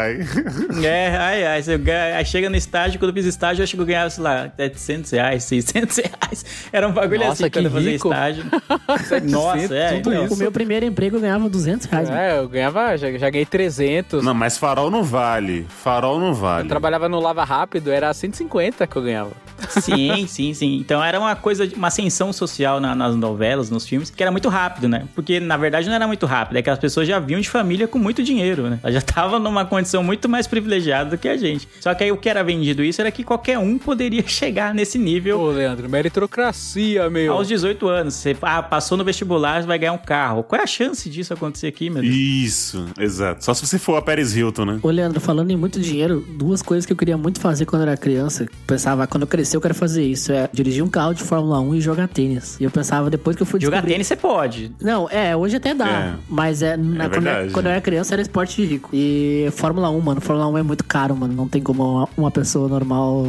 É, ai, ai. Você ganha, aí chega no estágio, quando eu fiz estágio, eu acho que eu ganhava, sei lá, 700 reais, 600 reais. Era um bagulho Nossa, assim que quando eu fazia estágio. Nossa, é. tudo então. O meu primeiro emprego eu ganhava 200 reais. mano. É, eu ganhava, já, já ganhei 300. Não, mas farol não vale. Farol não vale. Trabalhava no Lava Rápido, era 150 que eu ganhava. Sim, sim, sim. Então era uma coisa, uma ascensão social na- nas novelas, nos filmes, que era muito rápido, né? Porque na verdade não era muito rápido, é que as pessoas já vinham de família com muito dinheiro, né? Elas já estavam numa condição muito mais privilegiada do que a gente. Só que aí o que era vendido isso era que qualquer um poderia chegar nesse nível Ô, Leandro, meritocracia, meu. aos 18 anos. Você ah, passou no vestibular, vai ganhar um carro. Qual é a chance disso acontecer aqui, meu Deus? Isso, exato. Só se você for a Paris Hilton, né? Ô, Leandro, falando em muito dinheiro, duas coisas que eu queria muito fazer quando eu era criança. Pensava, quando eu crescer, eu quero fazer isso. É dirigir um carro de Fórmula 1 e jogar tênis. E eu pensava, depois que eu fui Jogar descobrir... tênis você pode. Não, é, hoje até dá. É. Mas é, na- quando, eu, quando eu era criança era esporte de rico. E Fórmula 1, mano, Fórmula 1 é muito caro, mano. Não tem como uma pessoa normal.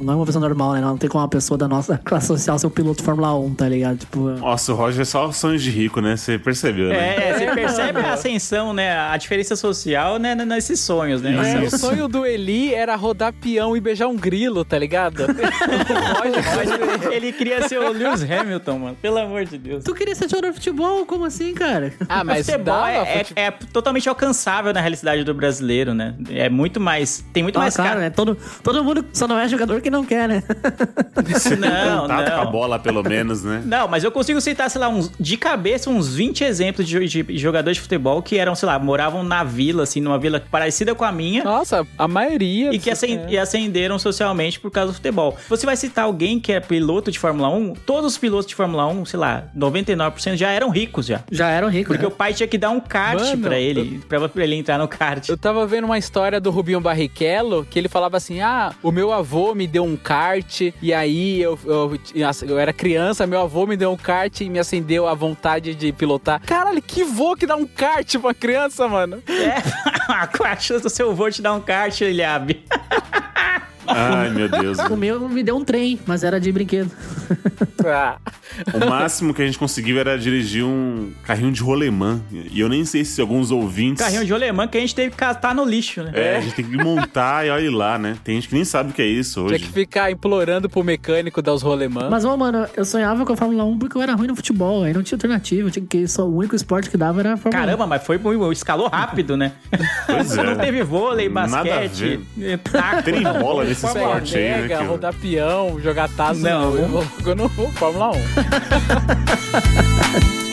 Não é uma pessoa normal, né? Não tem como uma pessoa da nossa classe social ser um piloto de Fórmula 1, tá ligado? Tipo. Nossa, o Roger é só sonhos de rico, né? Você percebeu, né? É, você É, percebe a ascensão, né? A diferença social, né? Nesses sonhos, né? É, o sonho do Eli era rodar peão e beijar um grilo, tá ligado? Mas ele queria ser o Lewis Hamilton, mano. Pelo amor de Deus. Tu queria ser jogador de futebol? Como assim, cara? ah, mas futebol dava, é, é- é totalmente alcançável na realidade do brasileiro, né? É muito mais. Tem muito Ah, mais claro, cara. né? Todo, todo mundo só não é jogador que não quer, né? Você tem Não, contato não. com a bola, pelo menos, né? Não, mas eu consigo citar, sei lá, uns, de cabeça, uns 20 exemplos de, de jogadores de futebol que eram, sei lá, moravam na vila, assim, numa vila parecida com a minha. Nossa, a maioria. E que acen- e ascenderam socialmente por causa do futebol. Você vai citar alguém que é piloto de Fórmula 1, todos os pilotos de Fórmula 1, sei lá, 99% já eram ricos já. Já eram ricos. Porque né? o pai tinha que dar um kart Mano, pra ele, pra pra ele entrar no kart. Eu tava vendo uma história do Rubinho Barrichello que ele falava assim: Ah, o meu avô me deu um kart, e aí eu, eu, eu era criança, meu avô me deu um kart e me acendeu a vontade de pilotar. Caralho, que vô que dá um kart pra criança, mano? É, qual a chance do seu avô te dar um kart, Eliabe? Ai, meu Deus. O meu me deu um trem, mas era de brinquedo. Ah, O máximo que a gente conseguiu era dirigir um carrinho de rolemã. E eu nem sei se alguns ouvintes. Carrinho de alemã que a gente teve que catar no lixo, né? É, a gente tem que montar e olha lá, né? Tem gente que nem sabe o que é isso tinha hoje. que ficar implorando pro mecânico dar os rolemã. Mas, ô, mano, eu sonhava com a Fórmula 1 porque eu era ruim no futebol. Aí não tinha alternativa. Tinha que só o único esporte que dava era a Fórmula 1. Caramba, mas foi. Escalou rápido, né? Pois é. Não teve vôlei, Nada a basquete, ver. taco. Tem bola nesse Fórmula esporte aí, né? Que eu- rodar peão, jogar taça. Não. eu vou- eu não vou Fórmula 1.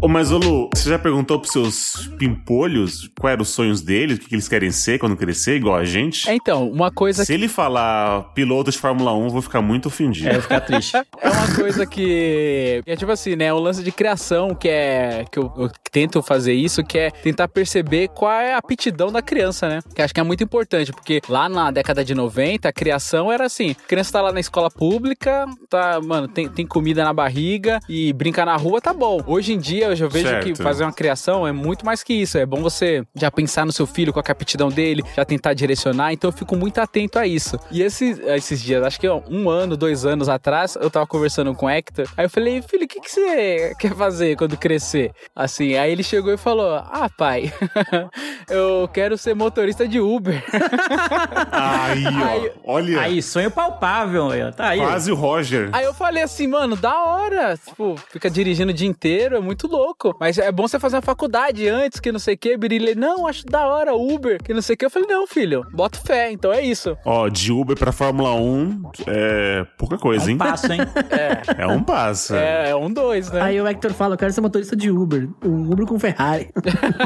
Ô, mas, ô Lu, você já perguntou pros seus pimpolhos quais eram os sonhos deles, o que, que eles querem ser quando crescer, igual a gente? É, Então, uma coisa Se ele falar piloto de Fórmula 1, eu vou ficar muito ofendido. É, eu vou ficar triste. É uma coisa que é tipo assim, né? Um lance de criação que é que eu, eu tento fazer isso, que é tentar perceber qual é a aptidão da criança, né? Que acho que é muito importante, porque lá na década de 90, a criação era assim: a criança tá lá na escola pública, tá, mano, tem, tem comida na barriga e brincar na rua, tá bom. Hoje em dia eu já vejo Certo. que fazer uma criação é muito mais que isso. É bom você já pensar no seu filho, qual é a aptidão dele, já tentar direcionar. Então eu fico muito atento a isso. E esses, esses dias, acho que ó, um ano, dois anos atrás, eu tava conversando com o Hector. Aí eu falei, filho, o que, que você quer fazer quando crescer? Assim, aí ele chegou e falou: Ah, pai, eu quero ser motorista de Uber. Aí, ó. Aí- olha, Aí, sonho palpável, ó. tá aí. quase o Roger. Aí eu falei assim, mano, da hora. Tipo, fica dirigindo o dia inteiro, é muito louco. Mas é bom você fazer uma faculdade antes, que não sei o que. Birilha, não, acho da hora, Uber, que não sei o que. Eu falei, não, filho, bota fé, então é isso. Ó, de Uber pra Fórmula 1 é pouca coisa, Um hein? passo, hein? É um passo. É, é um dois, né? Aí o Hector fala, eu quero ser motorista de Uber. Um Uber com Ferrari.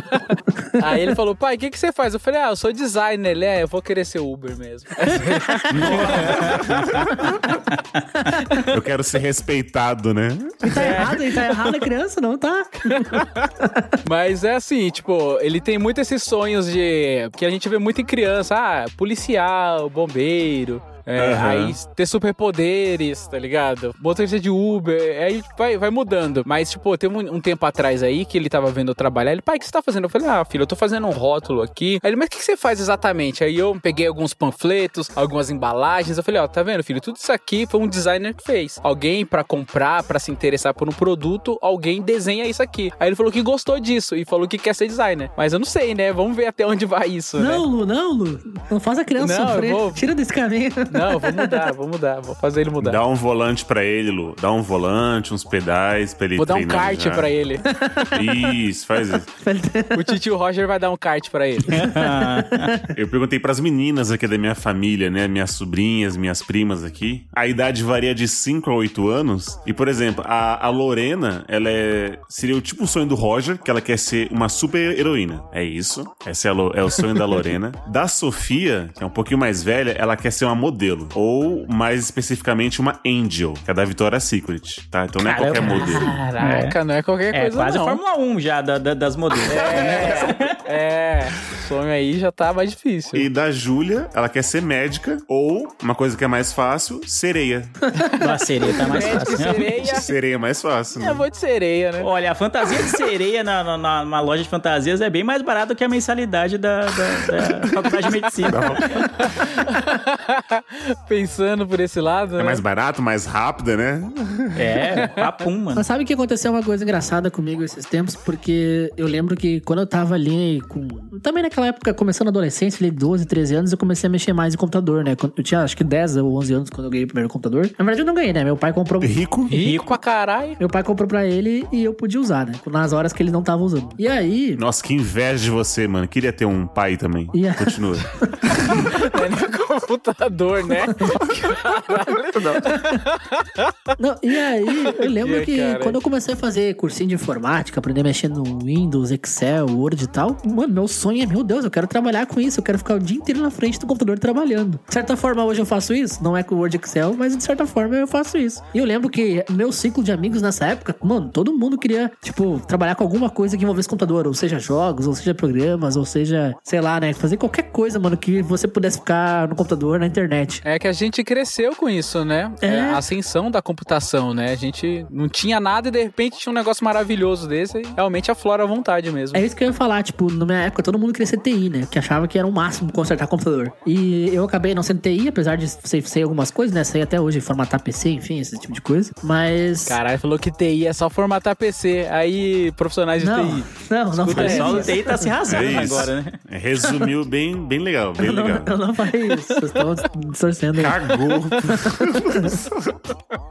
Aí ele falou, pai, o que, que você faz? Eu falei, ah, eu sou designer. Ele, é, eu vou querer ser Uber mesmo. Eu quero ser respeitado, né? E tá errado, e tá errado a criança, não tá? Mas é assim, tipo, ele tem muito esses sonhos de. que a gente vê muito em criança. Ah, policial, bombeiro. É, Aham. Aí ter superpoderes, tá ligado? Motorista de Uber, aí vai, vai mudando. Mas, tipo, teve um, um tempo atrás aí que ele tava vendo eu trabalhar. Ele, pai, o que você tá fazendo? Eu falei, ah, filho, eu tô fazendo um rótulo aqui. Aí ele, mas o que que você faz exatamente? Aí eu peguei alguns panfletos, algumas embalagens. Eu falei, ó, tá vendo, filho? Tudo isso aqui foi um designer que fez. Alguém pra comprar, pra se interessar por um produto, alguém desenha isso aqui. Aí ele falou que gostou disso e falou que quer ser designer. Mas eu não sei, né? Vamos ver até onde vai isso, né? Não, Lu, não, Lu. Não faz a criança Não, sofrer. vou- Tira desse caminho. Não, vou mudar, vou mudar, vou fazer ele mudar. Dá um volante pra ele, Lu. Dá um volante, uns pedais pra ele Vou dar um kart já. pra ele. Isso, faz isso. O tio Roger vai dar um kart pra ele. Eu perguntei pras meninas aqui da minha família, né? Minhas sobrinhas, minhas primas aqui. A idade varia de 5 a 8 anos. E, por exemplo, a, a Lorena, ela é. Seria o tipo sonho do Roger, que ela quer ser uma super heroína. É isso. Esse é, a é o sonho da Lorena. Da Sofia, que é um pouquinho mais velha, ela quer ser uma modelo. Ou, mais especificamente, uma Angel, que é da Victoria's Secret. Tá? Então não é Caramba. qualquer modelo. Caraca, não é qualquer É coisa quase não. Fórmula 1 já da- da- das modelos. É, o sonho aí já tá mais difícil. E da Júlia, ela quer ser médica. Ou, uma coisa que é mais fácil, sereia. Nossa, sereia tá mais fácil. sereia. Sereia é mais fácil, né? Eu vou de sereia, né? Olha, a fantasia de sereia na, na- na- numa loja de fantasias é bem mais barata que a mensalidade da, da- da faculdade de medicina. Pensando por esse lado, É né? mais barato, mais rápida, né? É, papum, mano. Mas sabe que aconteceu uma coisa engraçada comigo esses tempos? Porque eu lembro que quando eu tava ali com. Também naquela naquela época, começando a adolescência, ali 12, 13 anos, eu comecei a mexer mais em computador, né? Eu tinha acho que 10 ou 11 anos quando eu ganhei o primeiro computador. Na verdade, eu não ganhei, né? Meu pai comprou. Rico? Rico pra caralho. Meu pai comprou pra ele e eu podia usar, né? Nas horas que ele não tava usando. E aí. Nossa, que inveja de você, mano. Queria ter um pai também. E a- Continua. Computador, né? Não, e aí, eu lembro Que que cara. quando eu comecei a fazer cursinho de informática, aprender a mexer no Windows, Excel, Word e tal, mano, meu sonho é, meu Deus, eu quero trabalhar com isso, eu quero ficar o dia inteiro na frente do computador trabalhando. De certa forma, hoje eu faço isso, não é com o Word Excel, mas de certa forma eu faço isso. E eu lembro que meu ciclo de amigos nessa época, mano, todo mundo queria, tipo, trabalhar com alguma coisa que envolvesse computador, ou seja, jogos, ou seja, programas, ou seja, sei lá, né, fazer qualquer coisa, mano, que você pudesse ficar no computador, na internet. É que a gente cresceu com isso, né? É. a ascensão da computação, né? A gente não tinha nada e de repente tinha um negócio maravilhoso desse e realmente aflora à vontade mesmo. É isso que eu ia falar, tipo, na minha época todo mundo queria ser TI, né? Que achava que era o máximo consertar computador. E eu acabei não sendo TI, apesar de sei, sei algumas coisas, né? Sei até hoje formatar PC, enfim, esse tipo de coisa. Mas. Caralho, falou que TI é só formatar PC. Aí, profissionais de não, TI. não, não O falei pessoal do. TI tá se rasgando É agora, né? Resumiu bem, bem legal, bem Eu não, legal. eu não falei isso, vocês estão distorcendo aí. Cagou.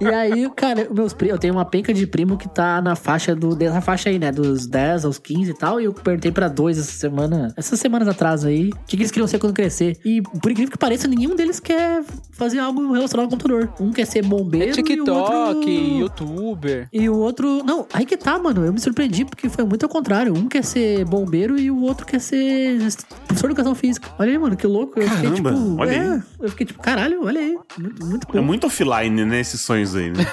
E aí, cara, meus primos, eu tenho uma penca de primo que tá na faixa do. Dessa faixa aí, né? Dos 10 aos 15 e tal. E eu perguntei pra dois essa semana. Essas semanas atrás aí. O que, que eles queriam ser quando crescer. E por incrível que pareça, nenhum deles quer fazer algo relacionado ao computador. Um quer ser bombeiro. É e o TikTok, outro... youtuber. E o outro. Não, aí que tá, mano. Eu me surpreendi porque foi muito ao contrário. Um quer ser bombeiro e o outro quer ser professor de educação física. Olha aí, mano, que louco. Eu fiquei tipo. olha é, aí. Eu fiquei tipo, caralho, olha aí. Muito, muito bom. É muito offline, né? Esses sonhos aí, né?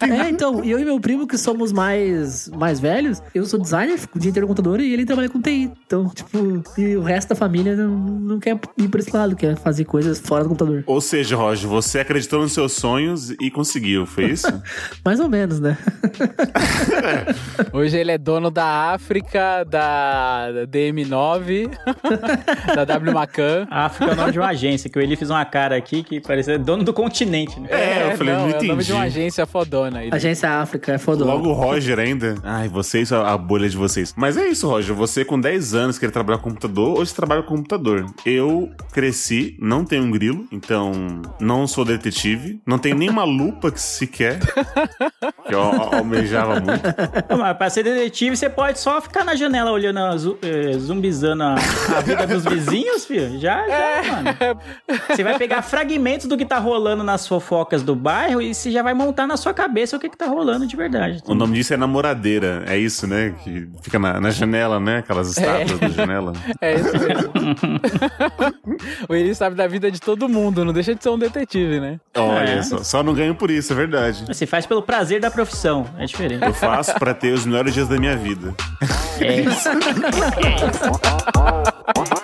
É, então, eu e meu primo, que somos mais, mais velhos, eu sou designer, fico o dia inteiro no computador e ele trabalha com TI. Então, tipo, e o resto da família não, não quer ir por esse lado, quer fazer coisas fora do computador. Ou seja, Roger, você acreditou nos seus sonhos e conseguiu, foi isso? Mais ou menos, né? Hoje ele é dono da África, da da DM9, da W Macan. A África é o nome de uma agência, que o Eli fez uma cara aqui que parecia dono do continente, né? É, eu falei, não é o nome entendi. de uma agência fodona. Ele. Agência África, é foda. Logo o Roger ainda. Ai, vocês, a a bolha de vocês. Mas é isso, Roger. Você com 10 anos quer trabalhar com computador, hoje você trabalha com computador. Eu cresci, não tenho um grilo, então não sou detetive. Não tenho nenhuma lupa que sequer. que eu al- almejava muito. Não, Mas pra ser detetive, você pode só ficar na janela olhando, eh, zumbizando a, a vida dos vizinhos, filho. Já, já, mano. Você vai pegar fragmentos do que tá rolando nas fofocas do bairro e você já vai montar na sua cabeça o que que tá rolando de verdade. O nome disso é namoradeira. É isso, né? Que fica na, na janela, né? Aquelas estátuas da janela. É isso mesmo. o Eli sabe da vida de todo mundo, não deixa de ser um detetive, né? Olha, É. só, só não ganho por isso, é verdade. Você faz pelo prazer da profissão, é diferente. Eu faço pra ter os melhores dias da minha vida. É isso.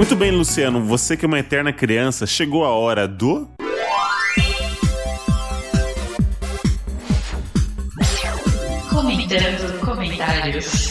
Muito bem, Luciano, você que é uma eterna criança, chegou a hora do. Comentando comentários.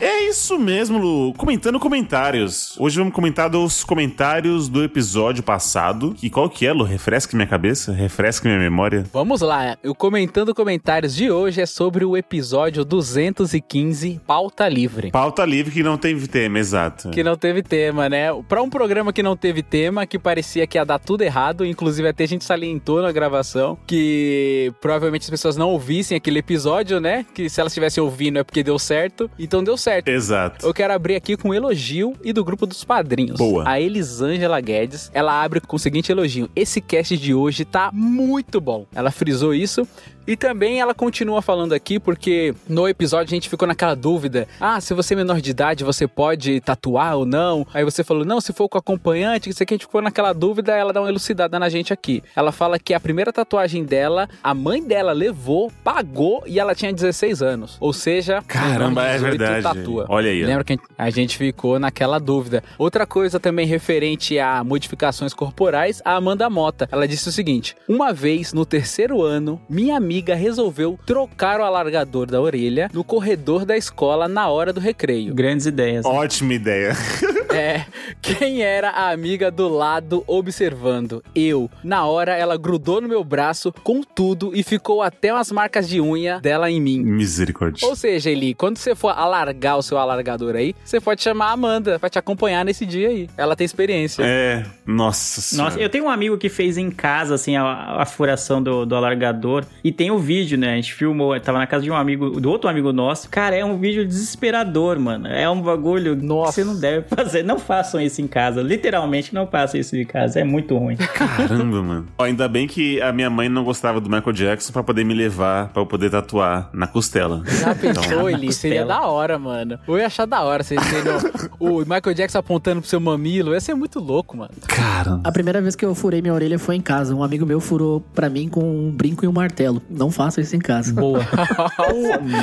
É isso mesmo, Lu. Comentando comentários. Hoje vamos comentar dos comentários do episódio passado. E qual que é, Lu? Refresque minha cabeça, refresque minha memória. Vamos lá, o Comentando Comentários de hoje é sobre o episódio 215, Pauta Livre. Pauta livre que não tem tema, exato. Que não teve tema, né? Pra um programa que não teve tema, que parecia que ia dar tudo errado, inclusive até a gente salientou na gravação que provavelmente as pessoas não ouvissem aquele episódio, né? Que se elas estivessem ouvindo é porque deu certo. Então deu certo. Exato. Eu quero abrir aqui com um elogio e do grupo dos padrinhos. Boa. A Elisângela Guedes, ela abre com o seguinte elogio: Esse cast de hoje tá muito bom. Ela frisou isso. E também ela continua falando aqui porque no episódio a gente ficou naquela dúvida: ah, se você é menor de idade, você pode tatuar ou não? Aí você falou: não, se for com acompanhante, isso aqui a gente ficou naquela dúvida, ela dá uma elucidada na gente aqui. Ela fala que a primeira tatuagem dela, a mãe dela levou, pagou e ela tinha 16 anos. Ou seja, Caramba, é 18 verdade. tatua. Olha aí. Lembra que a gente ficou naquela dúvida. Outra coisa também referente a modificações corporais, a Amanda Mota. Ela disse o seguinte: Uma vez no terceiro ano, minha amiga resolveu trocar o alargador da orelha no corredor da escola na hora do recreio. Grandes ideias. Ótima ideia. É, quem era a amiga do lado observando? Eu. Na hora, ela grudou no meu braço com tudo e ficou até umas marcas de unha dela em mim. Misericórdia. Ou seja, Eli, quando você for alargar o seu alargador aí, você pode chamar a Amanda pra te acompanhar nesse dia aí. Ela tem experiência. É, nossa senhora. Nossa, eu tenho um amigo que fez em casa, assim, a, a furação do, do alargador. E tem o vídeo, né? A gente filmou, tava na casa de um amigo, do outro amigo nosso. Cara, é um vídeo desesperador, mano. É um bagulho Nossa. que você não deve fazer. Não façam isso em casa. Literalmente, não façam isso em casa. É muito ruim. Caramba, mano. Ó, ainda bem que a minha mãe não gostava do Michael Jackson pra poder me levar, pra eu poder tatuar na costela. Já pensou, Eli? costela. Seria da hora, mano. Eu ia achar da hora. Vocês terem o, o Michael Jackson apontando pro seu mamilo. Ia ser muito louco, mano. Cara. A primeira vez que eu furei minha orelha foi em casa. Um amigo meu furou pra mim com um brinco e um martelo. Não faça isso em casa. Boa.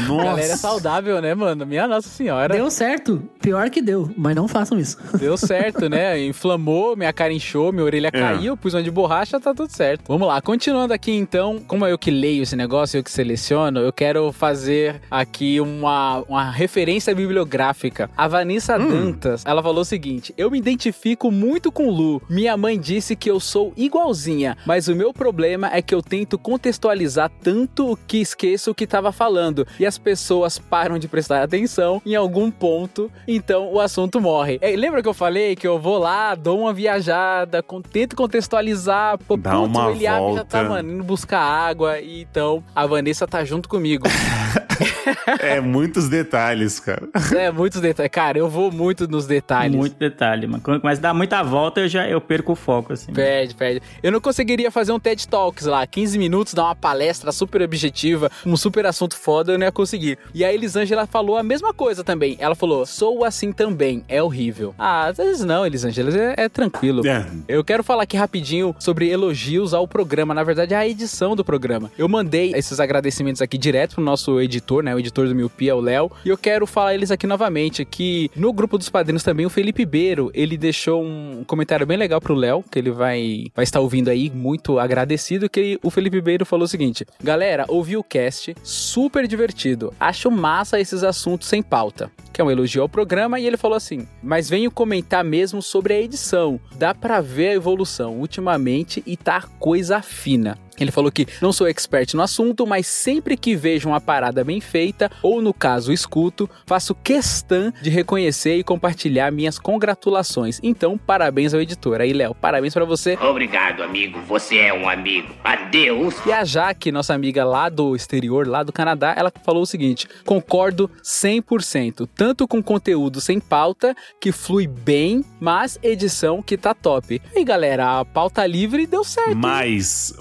Nossa. Galera é saudável, né, mano? Minha Nossa Senhora. Deu certo. Pior que deu, mas não façam isso. Deu certo, né? Inflamou, minha cara inchou, minha orelha caiu, pus uma de borracha, tá tudo certo. Vamos lá, continuando aqui então, como é eu que leio esse negócio, eu que seleciono, eu quero fazer aqui uma, uma referência bibliográfica. A Vanessa Dantas, ela falou o seguinte: Eu me identifico muito com Lu. Minha mãe disse que eu sou igualzinha, mas o meu problema é que eu tento contextualizar tanto que esqueço o que tava falando e as pessoas param de prestar atenção em algum ponto, então o assunto morre. É, lembra que eu falei que eu vou lá, dou uma viajada, con- tento contextualizar, pô, Dá putz, uma o Eliabe já tá, volta. mano, indo buscar água, e então a Vanessa tá junto comigo. É muitos detalhes, cara. é, muitos detalhes. Cara, eu vou muito nos detalhes. Muito detalhe, mano. Quando começa a dar muita volta, eu já eu perco o foco, assim. Pede, pede. Eu não conseguiria fazer um TED Talks lá, 15 minutos, dar uma palestra super objetiva, um super assunto foda, eu não ia conseguir. E a Elisângela falou a mesma coisa também. Ela falou: sou assim também, é horrível. Ah, às vezes não, Elisângela, é, é tranquilo. É. Eu quero falar aqui rapidinho sobre elogios ao programa, na verdade, a edição do programa. Eu mandei esses agradecimentos aqui direto pro nosso editor, né? O editor do Miopia, o Léo. E eu quero falar eles aqui novamente. Que no grupo dos padrinhos também, o Felipe Beiro, ele deixou um comentário bem legal pro Léo, que ele vai, vai estar ouvindo aí, muito agradecido. Que ele- o Felipe Beiro falou o seguinte: Galera, ouvi o cast, super divertido. Acho massa esses assuntos sem pauta. Que é um elogio ao programa, e ele falou assim: Mas venho comentar mesmo sobre a edição. Dá pra ver a evolução ultimamente e tá coisa fina. Ele falou que não sou expert no assunto, mas sempre que vejo uma parada bem feita, ou no caso escuto, faço questão de reconhecer e compartilhar minhas congratulações. Então, parabéns ao editor. Aí, Léo, parabéns pra você. Obrigado, amigo. Você é um amigo. Adeus. E a Jaque, nossa amiga lá do exterior, lá do Canadá, ela falou o seguinte: concordo 100%, tanto com conteúdo sem pauta, que flui bem, mas edição que tá top. E galera, a pauta livre deu certo. hein? Mais,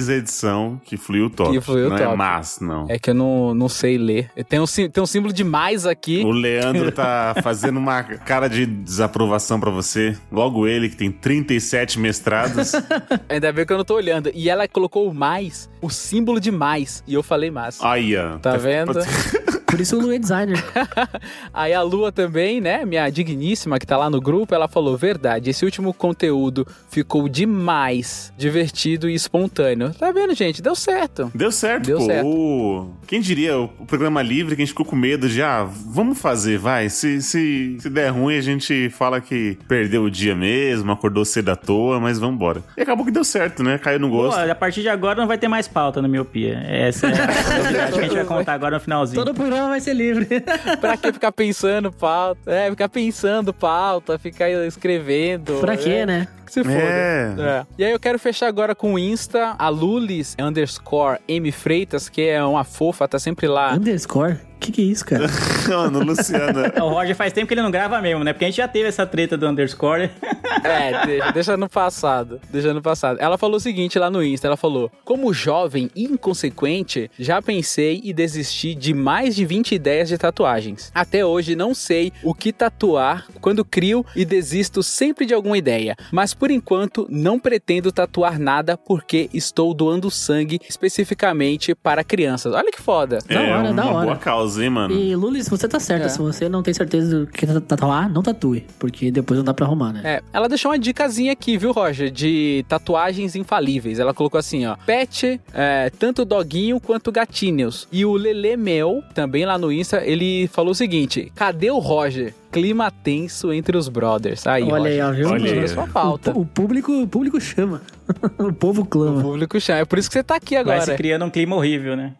mais edição que fluiu top. Que fluiu não é top. mas, não. É que eu não, não sei ler. Tem um, tem um símbolo de mais aqui. O Leandro tá fazendo uma cara de desaprovação pra você. Logo ele, que tem 37 mestrados. Ainda bem que eu não tô olhando. E ela colocou o mais, o símbolo de mais. E eu falei mais. Aí, ó. Tá vendo? Por isso o Lu é designer. Aí a Lua também, né? Minha digníssima que tá lá no grupo, ela falou: verdade, esse último conteúdo ficou demais divertido e espontâneo. Tá vendo, gente? Deu certo. Deu certo, Deu pô. certo. O- Quem diria, o programa livre, que a gente ficou com medo de, ah, vamos fazer, vai. Se, se, se der ruim, a gente fala que perdeu o dia mesmo, acordou cedo à toa, mas vamos embora. E acabou que deu certo, né? Caiu no Pô, gosto. a partir de agora não vai ter mais pauta na miopia. Essa é a que a gente vai contar agora no finalzinho. Todo programa vai ser livre. Pra que ficar pensando pauta? É, ficar pensando pauta, ficar escrevendo. pra quê, é. né? Que se foda. É. É. E aí eu quero fechar agora com o Insta, a Lulis underscore M Freitas, que é uma fofa, tá sempre lá. Underscore? O que, que é isso, cara? Mano, Luciana. O Roger faz tempo que ele não grava mesmo, né? Porque a gente já teve essa treta do underscore. É, deixa, deixa no passado. Deixa no passado. Ela falou o seguinte lá no Insta: ela falou: Como jovem inconsequente, já pensei e desisti de mais de 20 ideias de tatuagens. Até hoje não sei o que tatuar quando crio e desisto sempre de alguma ideia. Mas por enquanto não pretendo tatuar nada porque estou doando sangue especificamente para crianças. Olha que foda. Da é hora, uma da hora. boa causa. causa, hein, mano? E Lulis, você tá certa. É. Se você não tem certeza do que tá- tatuar, não tatue. Porque depois não dá pra arrumar, né? É, ela deixou uma dicasinha aqui, viu, Roger? De tatuagens infalíveis. Ela colocou assim, ó. Pet, é, tanto doguinho quanto gatinhos. E o Lele Mel, também lá no Insta, ele falou o seguinte: cadê o Roger? Clima tenso entre os brothers. Aí, Olha Roger. aí, ó, viu? Olha aí. Sua pauta. O, o público, o público chama. o povo O clama. público chama. É por isso que você tá aqui Vai se agora. criando um clima horrível, né?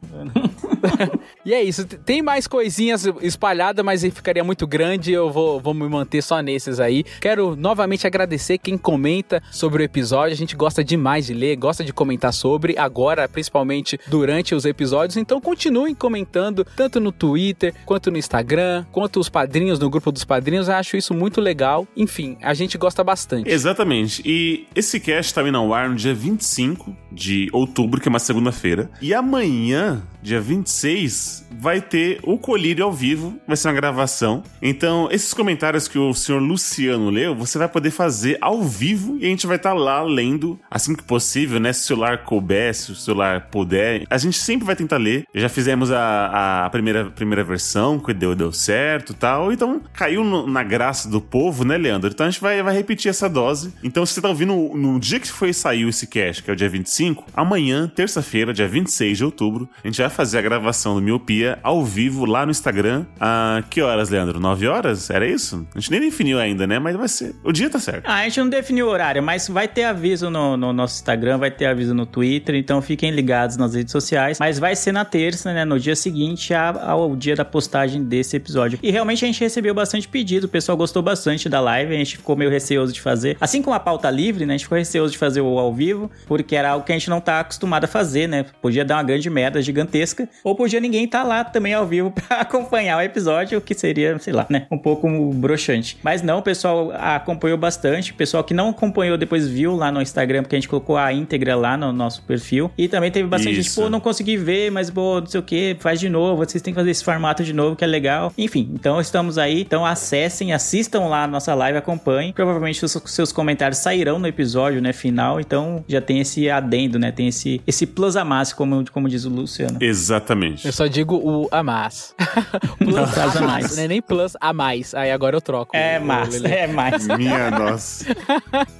E é isso. Tem mais coisinhas espalhadas, mas ficaria muito grande. Eu vou, vou me manter só nesses aí. Quero novamente agradecer quem comenta sobre o episódio. A gente gosta demais de ler, gosta de comentar sobre, agora, principalmente durante os episódios. Então continuem comentando, tanto no Twitter, quanto no Instagram, quanto os padrinhos, no grupo dos padrinhos. Eu acho isso muito legal. Enfim, a gente gosta bastante. Exatamente. E esse cast tá indo ao ar no dia 25 de outubro, que é uma segunda-feira. E amanhã, dia 26, vai ter o Colírio ao vivo. Vai ser uma gravação. Então, esses comentários que o senhor Luciano leu, você vai poder fazer ao vivo e a gente vai estar lá lendo assim que possível, né? Se o celular couber, se o celular puder. A gente sempre vai tentar ler. Já fizemos a, a primeira, primeira versão, que deu, deu certo tal. Então, caiu no- na graça do povo, né, Leandro? Então a gente vai, vai repetir essa dose. Então, se você tá ouvindo no dia que foi saiu esse cast, que é o dia 25, amanhã, terça-feira, dia 26 de outubro, a gente vai fazer a gravação do Miopia ao vivo lá no Instagram. A que horas, Leandro? 9 horas? Era isso? A gente nem definiu ainda, né? Mas vai ser. O dia tá certo. Ah, a gente não definiu o horário, mas vai ter aviso no, no nosso Instagram, vai ter aviso no Twitter, então fiquem ligados nas redes sociais. Mas vai ser na terça, né? No dia seguinte ao dia da postagem desse episódio. E realmente a gente recebeu bastante pedido, o pessoal gostou bastante da live, a gente ficou meio receoso de fazer. Assim como a pauta livre, né? A gente ficou receoso de fazer o ao vivo, porque era algo que a gente não tá acostumado a fazer, né? Podia dar uma grande merda gigantesca, ou podia ninguém estar lá também ao vivo pra acompanhar o episódio, o que seria, sei lá, né? Um pouco broxante. Mas não, o pessoal acompanhou bastante. O pessoal que não acompanhou depois viu lá no Instagram, porque a gente colocou a íntegra lá no nosso perfil. E também teve bastante gente, Isso. pô, não consegui ver, mas pô, não sei o que, faz de novo. Vocês têm que fazer esse formato de novo, que é legal. Enfim, então estamos aí. Então acessem, assistam lá a nossa live, acompanhem. Provavelmente os seus comentários sairão no episódio, né, final. Então já tem esse adendo, né? Tem esse, esse plus a mais, como, como diz o Luciano. Exatamente. Eu só digo o a mais. plus Plus a a mais, mais. né? Nem plus a mais. Aí agora eu troco. É o- o massa, Lelê. é mais. Minha nossa.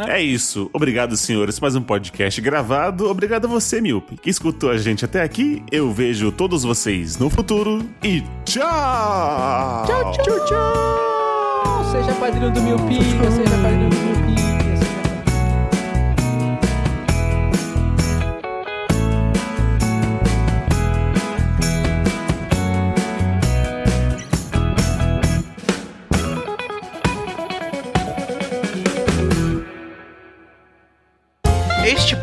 É isso. Obrigado, senhores. Mais um podcast gravado. Obrigado a você, Milpe, que escutou a gente até aqui. Eu vejo todos vocês no futuro e tchau! Tchau, tchau, tchau! Seja padrinho do Miopia, seja padrinho do Miopia.